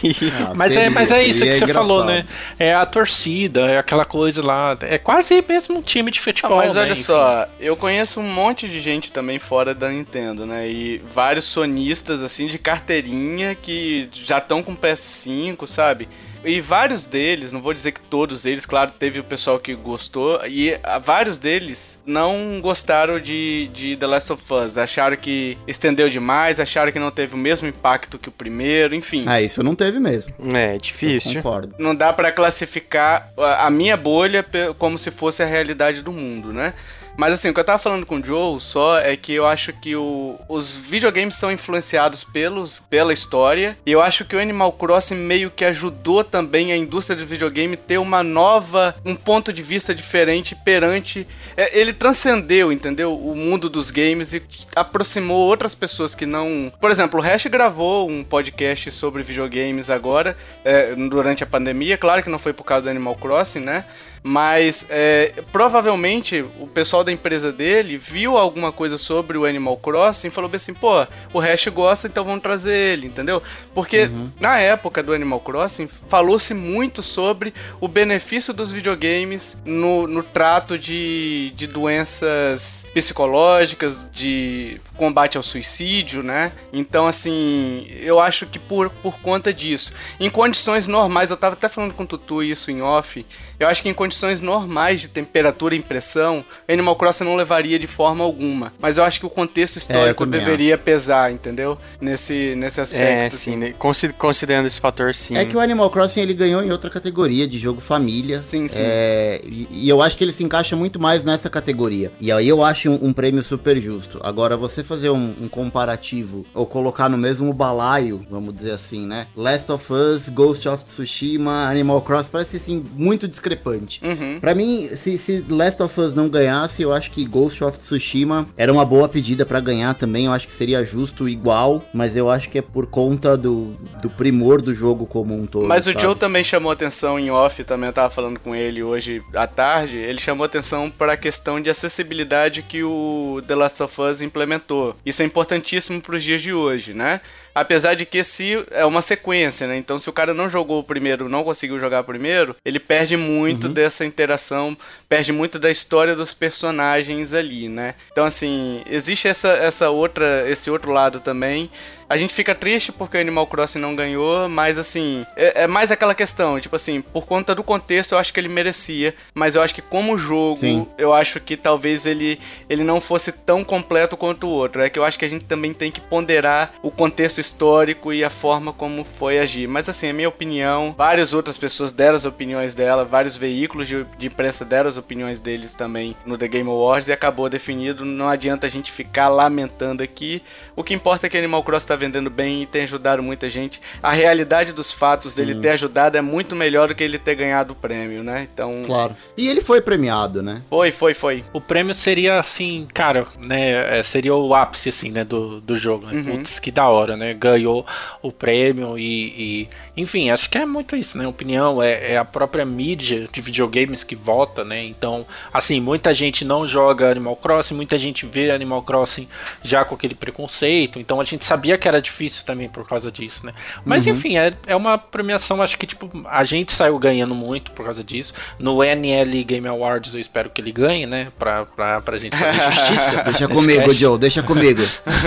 Ah, Mas, é, seria- mas é isso que você falou, né? engraçado. É a torcida, é aquela coisa lá. É quase mesmo um time de Ah, futebol. mas né? Olha só, eu conheço um monte de gente também fora da Nintendo, né? E vários sonistas, assim, de carteirinha que já estão com PS5, sabe? E vários deles, não vou dizer que todos eles, claro, teve o pessoal que gostou, e vários deles não gostaram de, de The Last of Us. Acharam que estendeu demais, acharam que não teve o mesmo impacto que o primeiro, enfim. Ah, isso não teve mesmo. É, Eu difícil. concordo. não dá pra classificar a minha bolha como se fosse a realidade do mundo, né? Mas assim, o que eu tava falando com o Joe só é que eu acho que o- os videogames são influenciados pelos, pela história. E eu acho que o Animal Crossing meio que ajudou também a indústria do videogame ter uma nova, um ponto de vista diferente perante. é, ele transcendeu, entendeu? O mundo dos games e aproximou outras pessoas que não. Por exemplo, o Hash gravou um podcast sobre videogames agora, é, durante a pandemia. Claro que não foi por causa do Animal Crossing, né? Mas é, provavelmente o pessoal da empresa dele viu alguma coisa sobre o Animal Crossing e falou bem assim: pô, o Hash gosta, então vamos trazer ele, entendeu? Porque na época do Animal Crossing falou-se muito sobre o benefício dos videogames no, no trato de, de doenças psicológicas, de combate ao suicídio, né? Então, assim, eu acho que por, por conta disso, em condições normais, eu tava até falando com o Tutu isso em off, eu acho que em condições normais de temperatura e impressão, Animal Crossing não levaria de forma alguma. Mas eu acho que o contexto histórico também deveria pesar, entendeu? Nesse, nesse aspecto. É, assim. sim, né? Consi- considerando esse fator, sim. É que o Animal Crossing ele ganhou em outra categoria de jogo família. Sim, sim. É, e, e eu acho que ele se encaixa muito mais nessa categoria. E aí eu acho um, um prêmio super justo. Agora, você fazer um, um comparativo ou colocar no mesmo balaio, vamos dizer assim, né? Last of Us, Ghost of Tsushima, Animal Crossing, parece assim, muito discrepante. Uhum. Pra mim, se, se Last of Us não ganhasse, eu acho que Ghost of Tsushima era uma boa pedida pra ganhar também. Eu acho que seria justo igual, mas eu acho que é por conta do, do primor do jogo como um todo. Mas o sabe? Joe também chamou atenção em off, também eu tava falando com ele hoje à tarde. Ele chamou atenção para a questão de acessibilidade que o The Last of Us implementou. Isso é importantíssimo para os dias de hoje, né? Apesar de que esse é uma sequência, né? Então, se o cara não jogou o primeiro, não conseguiu jogar o primeiro, ele perde muito dessa interação, perde muito da história dos personagens ali, né? Então, assim, existe essa, essa outra, esse outro lado também. A gente fica triste porque o Animal Crossing não ganhou, mas assim, é, é mais aquela questão, tipo assim, por conta do contexto eu acho que ele merecia, mas eu acho que como jogo, Sim. eu acho que talvez ele, ele não fosse tão completo quanto o outro. É que eu acho que a gente também tem que ponderar o contexto histórico e a forma como foi agir. Mas assim, é minha opinião, várias outras pessoas deram as opiniões dela, vários veículos de, de imprensa deram as opiniões deles também no The Game Awards e acabou definido. Não adianta a gente ficar lamentando aqui. O que importa é que Animal Cross tá vendendo bem e tem ajudado muita gente. A realidade dos fatos dele ter ajudado é muito melhor do que ele ter ganhado o prêmio, né? Então. Claro. E ele foi premiado, né? Foi, foi, foi. O prêmio seria assim, cara, né? é, Seria o ápice, assim, né? Do, do jogo. Né? Putz, que da hora, né? Ganhou o prêmio e, e- Enfim, acho que é muito isso, né? Opinião, é, é a própria mídia de videogames que vota, né? Então, assim, muita gente não joga Animal Crossing, muita gente vê Animal Crossing já com aquele preconceito. Então a gente sabia que era difícil também por causa disso, né? Mas enfim, é, é uma premiação, acho que, tipo, a gente saiu ganhando muito por causa disso. No NL Game Awards eu espero que ele ganhe, né? Pra, pra, pra gente fazer [LAUGHS] justiça. Deixa comigo, cast. Joe, deixa comigo.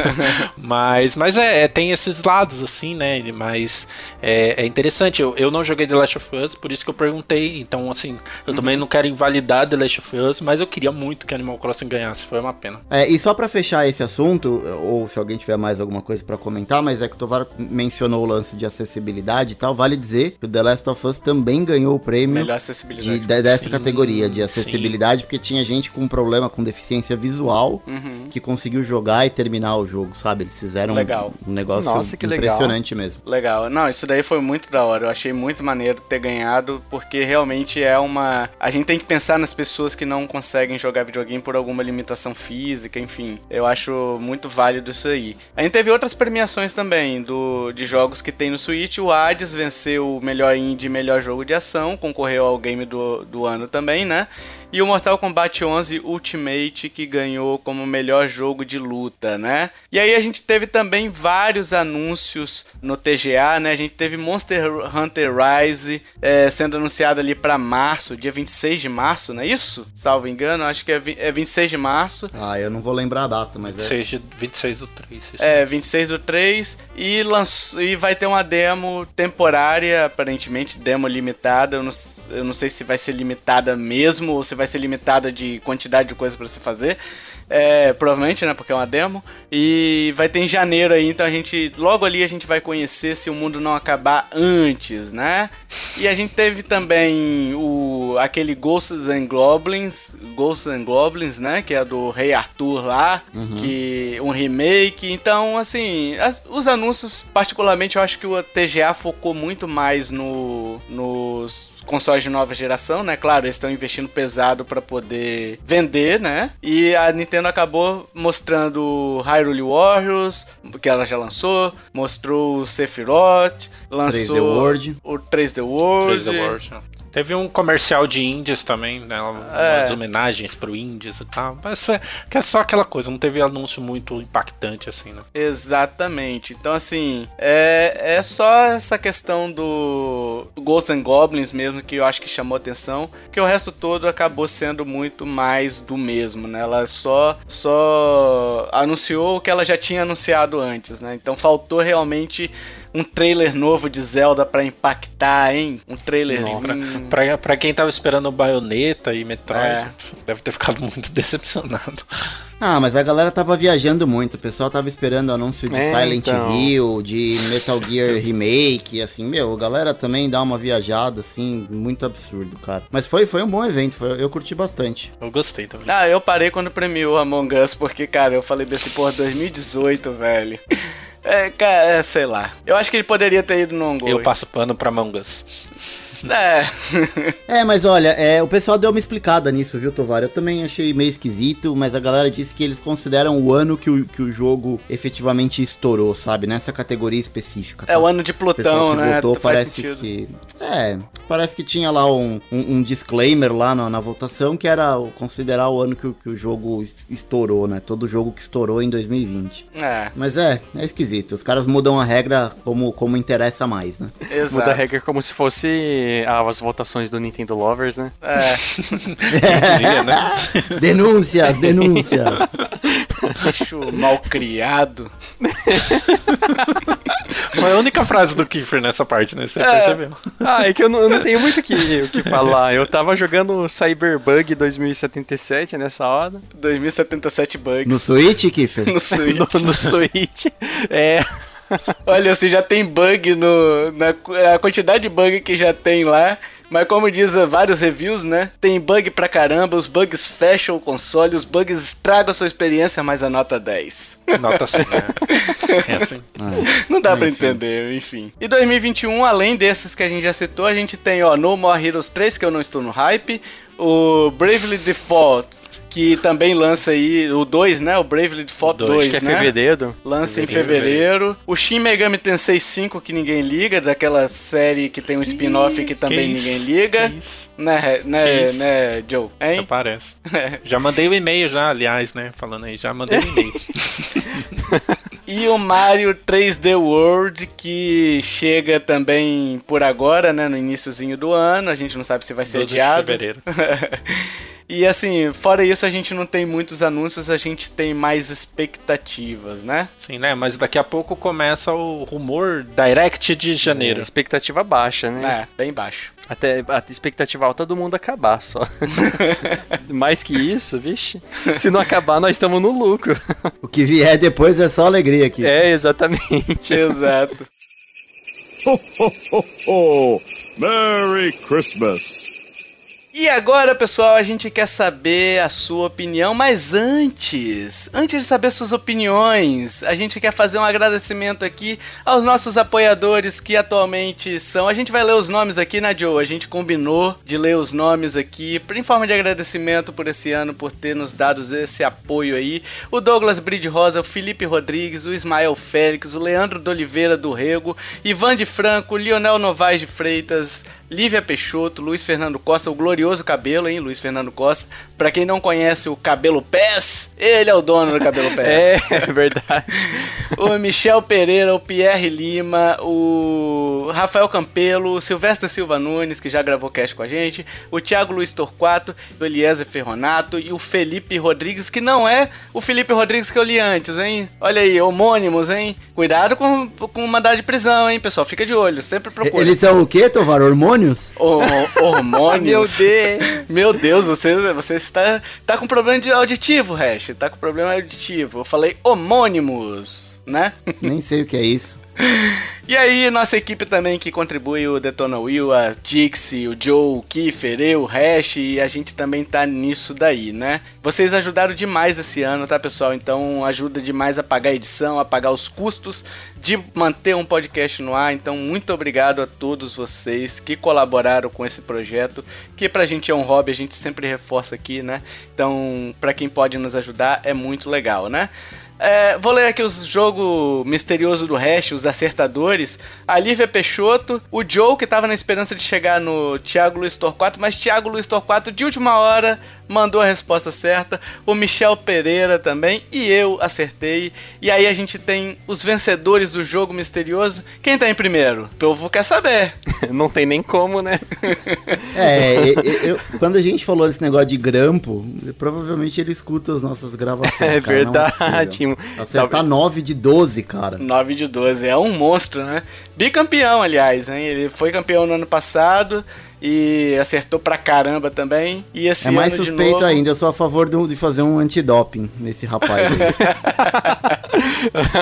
[LAUGHS] Mas, mas é, é, tem esses lados, assim, né? Mas é, é interessante. Eu, eu não joguei The Last of Us, por isso que eu perguntei. Então, assim, eu também não quero invalidar The Last of Us, mas eu queria muito que Animal Crossing ganhasse. Foi uma pena. É, e só pra fechar esse assunto, ou se alguém tiver mais alguma coisa pra comentar, mas é que o Tovar mencionou o lance de acessibilidade e tal, vale dizer que o The Last of Us também ganhou o prêmio Melhor de, acessibilidade. de- dessa Sim, categoria de acessibilidade, porque tinha gente com problema com deficiência visual Uhum. que conseguiu jogar e terminar o jogo, sabe? Eles fizeram um- Legal. um negócio Nossa, que legal. impressionante mesmo. Legal. Não, isso daí foi muito da hora. Eu achei muito maneiro ter ganhado, porque realmente é uma. A gente tem que pensar nas pessoas que não conseguem jogar videogame por alguma limitação física, enfim. Eu acho muito válido isso aí. A gente teve outras premiações também do, de jogos que tem no Switch. O Hades venceu o melhor indie e melhor jogo de ação, concorreu ao game do, do ano também, né? E o Mortal Kombat 11 Ultimate que ganhou como melhor jogo de luta, né? E aí a gente teve também vários anúncios no TGA, né? A gente teve Monster Hunter Rise é, sendo anunciado ali pra março, dia 26 de março, não é isso? Salvo engano, acho que é, é 26 de março. Ah, eu não vou lembrar a data, mas é. 26, de- 26 do 3. isso É, 26 do 3 e, lanç... e vai ter uma demo temporária, aparentemente, demo limitada. Eu não, eu não sei se vai ser limitada mesmo ou se vai ser limitada de quantidade de coisa pra você fazer. É, provavelmente, né? Porque é uma demo. E vai ter em janeiro aí, então a gente. Logo ali a gente vai conhecer se o mundo não acabar antes, né? E a gente teve também o aquele Ghosts and Goblins. Ghosts and Goblins, né? Que é do Rei Arthur lá. Que. Um remake. Então, assim, as- os anúncios, particularmente, eu acho que o TGA focou muito mais no. nos consoles de nova geração, né? Claro, eles estão investindo pesado para poder vender, né? E a Nintendo acabou mostrando Hyrule Warriors, que ela já lançou, mostrou o Sephiroth, lançou 3D World. o 3D World. 3D World. Teve um comercial de indies também, né? É. Umas homenagens pro indies e tal. Mas que é só aquela coisa, não teve anúncio muito impactante assim, né? Exatamente. Então, assim, é, é só essa questão do Ghosts and Goblins mesmo que eu acho que chamou atenção, que o resto todo acabou sendo muito mais do mesmo, né? Ela só, só anunciou o que ela já tinha anunciado antes, né? Então faltou realmente um trailer novo de Zelda pra impactar, hein? Um trailerzinho. Pra, pra quem tava esperando o Bayonetta e Metroid, É. deve ter ficado [LAUGHS] muito decepcionado. Ah, mas a galera tava viajando muito. O pessoal tava esperando o anúncio de É, Silent então. Hill, de Metal Gear Remake, assim, meu, a galera também dá uma viajada, assim, muito absurdo, cara. Mas foi, foi um bom evento, foi- eu curti bastante. Eu gostei também. Ah, eu parei quando premiou Among Us, porque, cara, eu falei desse porra 2018, velho. É, cara, é, sei lá. Eu acho que ele poderia ter ido no Ongoing. Eu passo pano pra Mangas. É. É, mas olha, é, o pessoal deu uma explicada nisso, viu, Tovar? Eu também achei meio esquisito, mas a galera disse que eles consideram o ano que o, que o jogo efetivamente estourou, sabe? Nessa categoria específica. É tá? o ano de O Plutão, que né? votou parece sentido. que. É, parece que tinha lá um, um, um disclaimer lá na, na votação que era considerar o ano que, o- que o jogo estourou, né? Todo jogo que estourou em 2020. É, Mas é, é esquisito. Os caras mudam a regra como, como interessa mais, né? exato. Muda a regra como se fosse as votações do Nintendo Lovers, né? É, diria, [LAUGHS] né? denúncias, denúncias. bicho mal criado. Foi a única frase do Kiefer nessa parte, né? Você É. percebeu? Ah, é que eu não, eu não tenho muito o que, o que falar. Eu tava jogando Cyberbug 2077 nessa hora. 2077 bugs No Switch, Kiffer? no Switch. [LAUGHS] No, no Switch. É. [LAUGHS] Olha, se já tem bug no. Na, a quantidade de bug que já tem lá. Mas como diz eh, vários reviews, né? Tem bug pra caramba, os bugs fecham o console, os bugs estragam a sua experiência, mas a nota 10. Nota 100. É, [LAUGHS] é assim. Não dá pra Enfim. entender, enfim. E 2021, além desses que a gente já citou, a gente tem, ó, No More Heroes 3, que eu não estou no hype, o Bravely Default, que também lança aí, o 2, né? O Bravely Default 2, Dois, que é né? fevereiro. Lança em Fevereiro. O Shin Megami Tensei 5, que ninguém liga, daquela série que tem um spin-off que também isso? ninguém liga. Que? Né, né, Que né, Joe? Hein? Aparece. [LAUGHS] Já mandei o e-mail já, aliás, né? Falando aí, já mandei o e-mail. [LAUGHS] E o Mario 3D World, que chega também por agora, né? No iníciozinho do ano. A gente não sabe se vai ser 12 de adiado. fevereiro. [LAUGHS] E assim, fora isso, a gente não tem muitos anúncios, a gente tem mais expectativas, né? Sim, né? Mas daqui a pouco começa o rumor Direct de janeiro. É, expectativa baixa, né? É, bem baixo. Até a expectativa alta do mundo acabar só. [LAUGHS] Mais que isso, vixe. Se não acabar, nós estamos no lucro. O que vier depois é só alegria aqui. É, exatamente. Exato. Ho, ho, ho, ho! Merry Christmas! E agora, pessoal, a gente quer saber a sua opinião, mas antes, antes de saber suas opiniões, a gente quer fazer um agradecimento aqui aos nossos apoiadores que atualmente são. A gente vai ler os nomes aqui, né, Joe? A gente combinou de ler os nomes aqui em forma de agradecimento por esse ano, por ter nos dado esse apoio aí. O Douglas Bride Rosa, o Felipe Rodrigues, o Ismael Félix, o Leandro de Oliveira do Rego, Ivan de Franco, Lionel Novaes de Freitas, Lívia Peixoto, Luiz Fernando Costa, o glorioso cabelo, hein, Luiz Fernando Costa. Pra quem não conhece o Cabelo Pés, ele é o dono do Cabelo [LAUGHS] Pés. É, é verdade. [LAUGHS] o Michel Pereira, o Pierre Lima, o Rafael Campelo, o Silvestre Silva Nunes, que já gravou cast com a gente, o Thiago Luiz Torquato, o Eliezer Ferronato e o Felipe Rodrigues, que não é o Felipe Rodrigues que eu li antes, hein? Olha aí, homônimos, hein? Cuidado com, com mandado de prisão, hein, pessoal? Fica de olho, sempre procura. Eles são o quê, Tovar? Hormônios? Ho- hormônios. [LAUGHS] Meu Deus. Meu Deus, você, você está tá com problema de auditivo, Hash. Tá com problema auditivo. Eu falei homônimos, né? Nem sei o que é isso. [LAUGHS] E aí, nossa equipe também que contribui, o Detona Will, a Dixie, o Joe, o Kiefer, eu, o Hash, e a gente também tá nisso daí, né? Vocês ajudaram demais esse ano, tá, pessoal? Então ajuda demais a pagar a edição, a pagar os custos de manter um podcast no ar. Então, muito obrigado a todos vocês que colaboraram com esse projeto, que pra gente é um hobby, a gente sempre reforça aqui, né? Então, pra quem pode nos ajudar, é muito legal, né? É, vou ler aqui os jogo misterioso do Hash, os acertadores. A Lívia Peixoto, o Joe, que tava na esperança de chegar no Thiago Luiz Torquato, mas Thiago Luiz Torquato, de última hora, mandou a resposta certa. O Michel Pereira também, e eu acertei. E aí a gente tem os vencedores do jogo misterioso. Quem tá em primeiro? O povo quer saber. [LAUGHS] Não tem nem como, né? [LAUGHS] É, eu- quando a gente falou desse negócio de grampo, provavelmente ele escuta as nossas gravações. [LAUGHS] É cara, não verdade. possível. Acertar 9 de 12, cara. 9 de 12, é um monstro, né? Bicampeão, aliás, hein? Ele foi campeão no ano passado e acertou pra caramba também. E esse É mais ano de suspeito novo- ainda, eu sou a favor do- de fazer um antidoping nesse rapaz. [LAUGHS]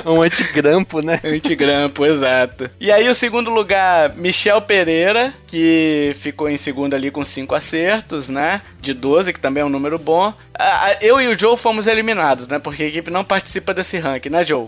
um antigrampo, né? Antigrampo, exato. E aí o segundo lugar, Michel Pereira, que ficou em segundo ali com 5 acertos, né? De 12, que também é um número bom. Ah, ah, Eu e o Joe fomos eliminados, né? Porque a equipe não participa desse ranking, né, Joe?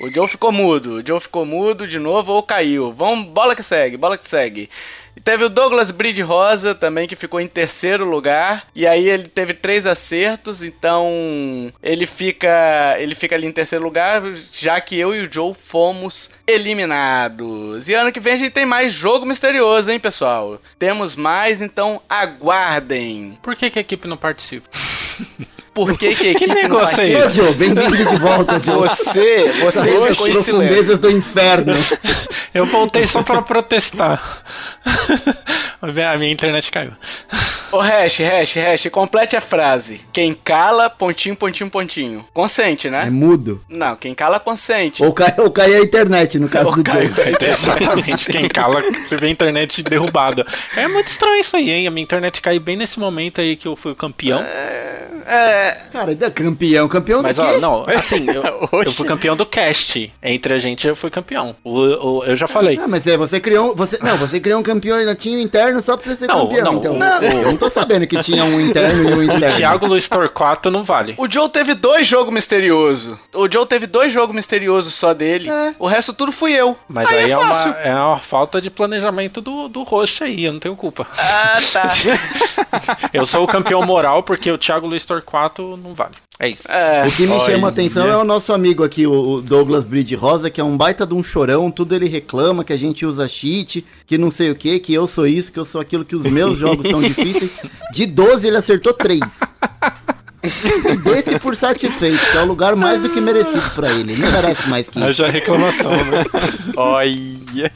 O Joe ficou mudo, o Joe ficou mudo de novo ou caiu. Vamos, bola que segue, bola que segue. E teve o Douglas Bride Rosa também, que ficou em terceiro lugar. E aí ele teve três acertos, então ele fica, ele fica ali em terceiro lugar, já que eu e o Joe fomos eliminados. E ano que vem a gente tem mais jogo misterioso, hein, pessoal? Temos mais, então aguardem. Por que, que a equipe não participa? [LAUGHS] Por que, que a equipe não negócio é Ô? Joe, bem-vindo de volta, Joe. Você, você das ficou em silêncio. profundezas do inferno. Eu voltei só pra protestar. A minha internet caiu. [LAUGHS] Ô, hash, hash, hash, complete a frase. Quem cala, pontinho, pontinho, pontinho. Consente, É né? mudo. Não, quem cala, consente. Ou cai, ou cai a internet, no caso Ou do cai- Joe. [LAUGHS] Exatamente, quem cala teve a internet derrubada. É muito estranho isso aí, hein? A minha internet caiu bem nesse momento aí que eu fui o campeão. É, Cara, ainda campeão, campeão Mas do ó, quê? não, assim, eu, [LAUGHS] eu fui campeão do cast. Entre a gente, eu fui campeão. O, o- eu já falei. Ah, mas é, você criou um. Você, não, você criou um campeão ainda tinha um interno só pra você ser Não, campeão. não, então. não. Eu não tô sabendo que tinha um interno e um externo. Thiago Luiz Torquato não vale. o Joe teve dois jogos misteriosos. O Joe teve dois jogos misteriosos só dele. É. O resto tudo fui eu. Mas aí, é, fácil. uma, é uma falta de planejamento do, do host aí, eu não tenho culpa. Ah, tá. [LAUGHS] Eu sou o campeão moral porque o Thiago Luiz Torquato não vale. É isso. É. O que me chama a atenção é o nosso amigo aqui, o o Douglas Bride Rosa, que é um baita de um chorão, tudo ele reclama, que a gente usa cheat, que não sei o que, que eu sou isso, que eu sou aquilo, que os meus jogos são [LAUGHS] difíceis. De 12 ele acertou 3. [LAUGHS] E desse por satisfeito, que é o lugar mais do que merecido pra ele. Ele Não merece mais que isso. Haja reclamação, né? [LAUGHS] Olha.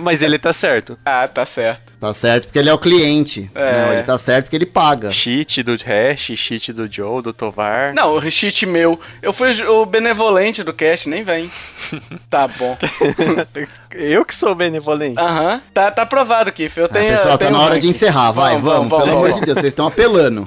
Mas ele tá certo. Ah, tá certo. Tá certo porque ele é o cliente. É. Não, ele tá certo porque ele paga. Cheat do Hash, cheat do Joe, do Tovar. Não, o cheat meu. Eu fui o benevolente do cast, nem vem. [LAUGHS] Tá bom. Eu que sou benevolente. Aham. Tá, tá aprovado aqui. Eu Ah, tenho. pessoal, eu tá tenho na hora de encerrar, vai, vamos, pelo amor de Deus, vocês estão apelando.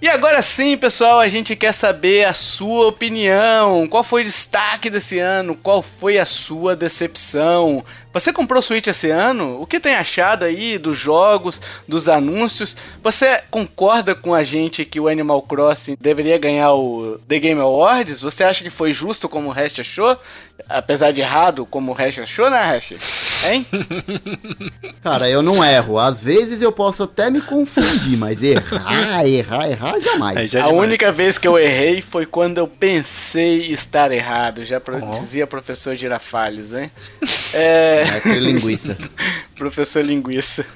E agora sim, pessoal, a gente quer saber a sua opinião. Qual foi o destaque desse ano? Qual foi a sua decepção? Você comprou Switch esse ano? O que tem achado aí dos jogos, dos anúncios? Você concorda com a gente que o Animal Crossing deveria ganhar o The Game Awards? Você acha que foi justo como o Hash achou? Apesar de errado como o Hash achou, né, Hash? Hein? [LAUGHS] Cara, eu não erro. Às vezes eu posso até me confundir, mas errar, errar, errar, jamais. Aí já é a demais. única vez que eu errei foi quando eu pensei estar errado. Já pro- Ó. dizia professor Girafales, hein? [LAUGHS] É, Mestre linguiça. [LAUGHS] professor Linguiça.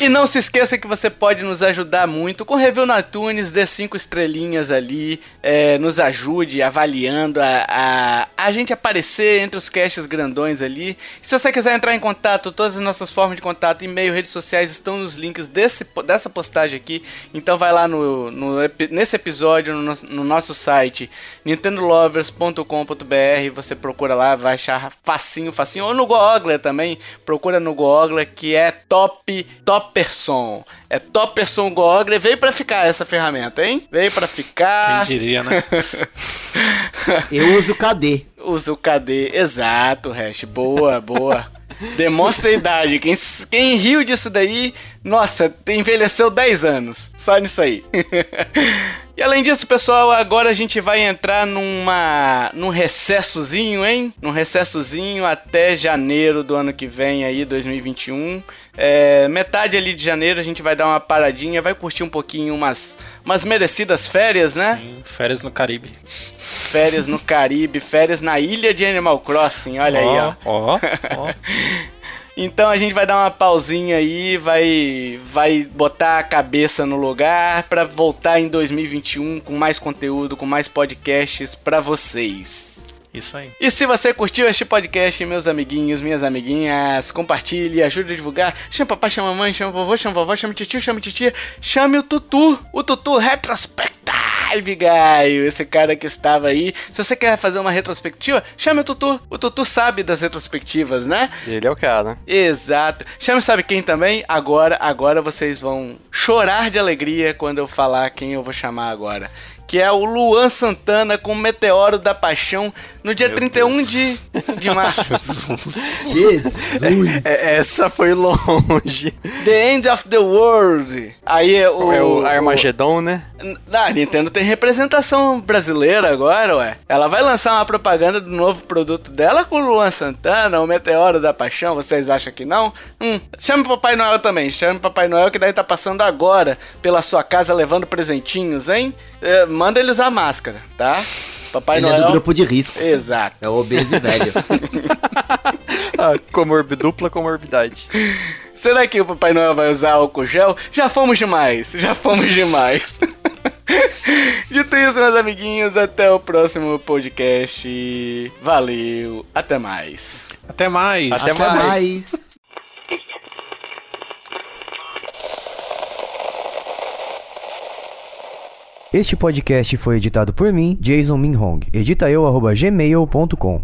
E não se esqueça que você pode nos ajudar muito com review no iTunes, dê cinco estrelinhas ali, é, nos ajude avaliando a, a, a gente aparecer entre os caches grandões ali. Se você quiser entrar em contato, todas as nossas formas de contato, e-mail, redes sociais estão nos links desse, dessa postagem aqui. Então vai lá no, no nesse episódio no, nosso- no nosso site nintendolovers.com.br, você procura lá, vai achar facinho, facinho, ou no Google também, procura no Google que é Top Topperson. É Topperson Google, veio pra ficar essa ferramenta, hein? Veio pra ficar. Quem diria, né? [LAUGHS] Eu uso KD. Usa o KD, exato, Hash. Boa, boa. Demonstra a idade. Quem, quem riu disso daí, nossa, envelheceu 10 anos. Só nisso aí. [LAUGHS] e além disso, pessoal, agora a gente vai entrar numa num recessozinho, hein? Num recessozinho até janeiro do ano que vem aí, 2021. É, metade ali de janeiro a gente vai dar uma paradinha, vai curtir um pouquinho umas, umas merecidas férias, né? Sim, Férias no Caribe. Férias no Caribe, férias na ilha de Animal Crossing, olha aí, ó. Ó, [LAUGHS] ó. Então a gente vai dar uma pausinha aí, vai vai botar a cabeça no lugar pra voltar em 2021 com mais conteúdo, com mais podcasts pra vocês. Isso aí. E se você curtiu este podcast, meus amiguinhos, minhas amiguinhas, compartilhe, ajude a divulgar. Chame papai, chama mamãe, chama vovô, chama vovó, chame tio, chame titia, chame o Tutu, o Tutu Retrospective, Gaio, esse cara que estava aí. Se você quer fazer uma retrospectiva, chame o Tutu. O Tutu sabe das retrospectivas, né? Ele é o cara. Exato. Chame sabe quem também? Agora, agora vocês vão chorar de alegria quando eu falar quem eu vou chamar agora. Que é o Luan Santana com o Meteoro da Paixão no dia 31 de, de março. [LAUGHS] Jesus. É, essa foi longe. The End of the World. Aí é o. é o Armagedon, né? Ah, a Nintendo tem representação brasileira agora, ué. Ela vai lançar uma propaganda do novo produto dela com o Luan Santana, o Meteoro da Paixão. Vocês acham que não? Hum, chame o Papai Noel também. Chame o Papai Noel que daí tá passando agora pela sua casa levando presentinhos, hein? É, manda ele usar máscara, tá? Papai Ele Noel. é do grupo de risco. Exato. É o obeso e velho. [LAUGHS] Ah, comorbi, dupla comorbidade. Será que o Papai Noel vai usar álcool gel? Já fomos demais, já fomos demais. [LAUGHS] Dito isso, meus amiguinhos, até o próximo podcast. Valeu, até mais. Até mais. Até Até mais. mais. Este podcast foi editado por mim, Jason Minhong. Edita eu, arroba gmail.com.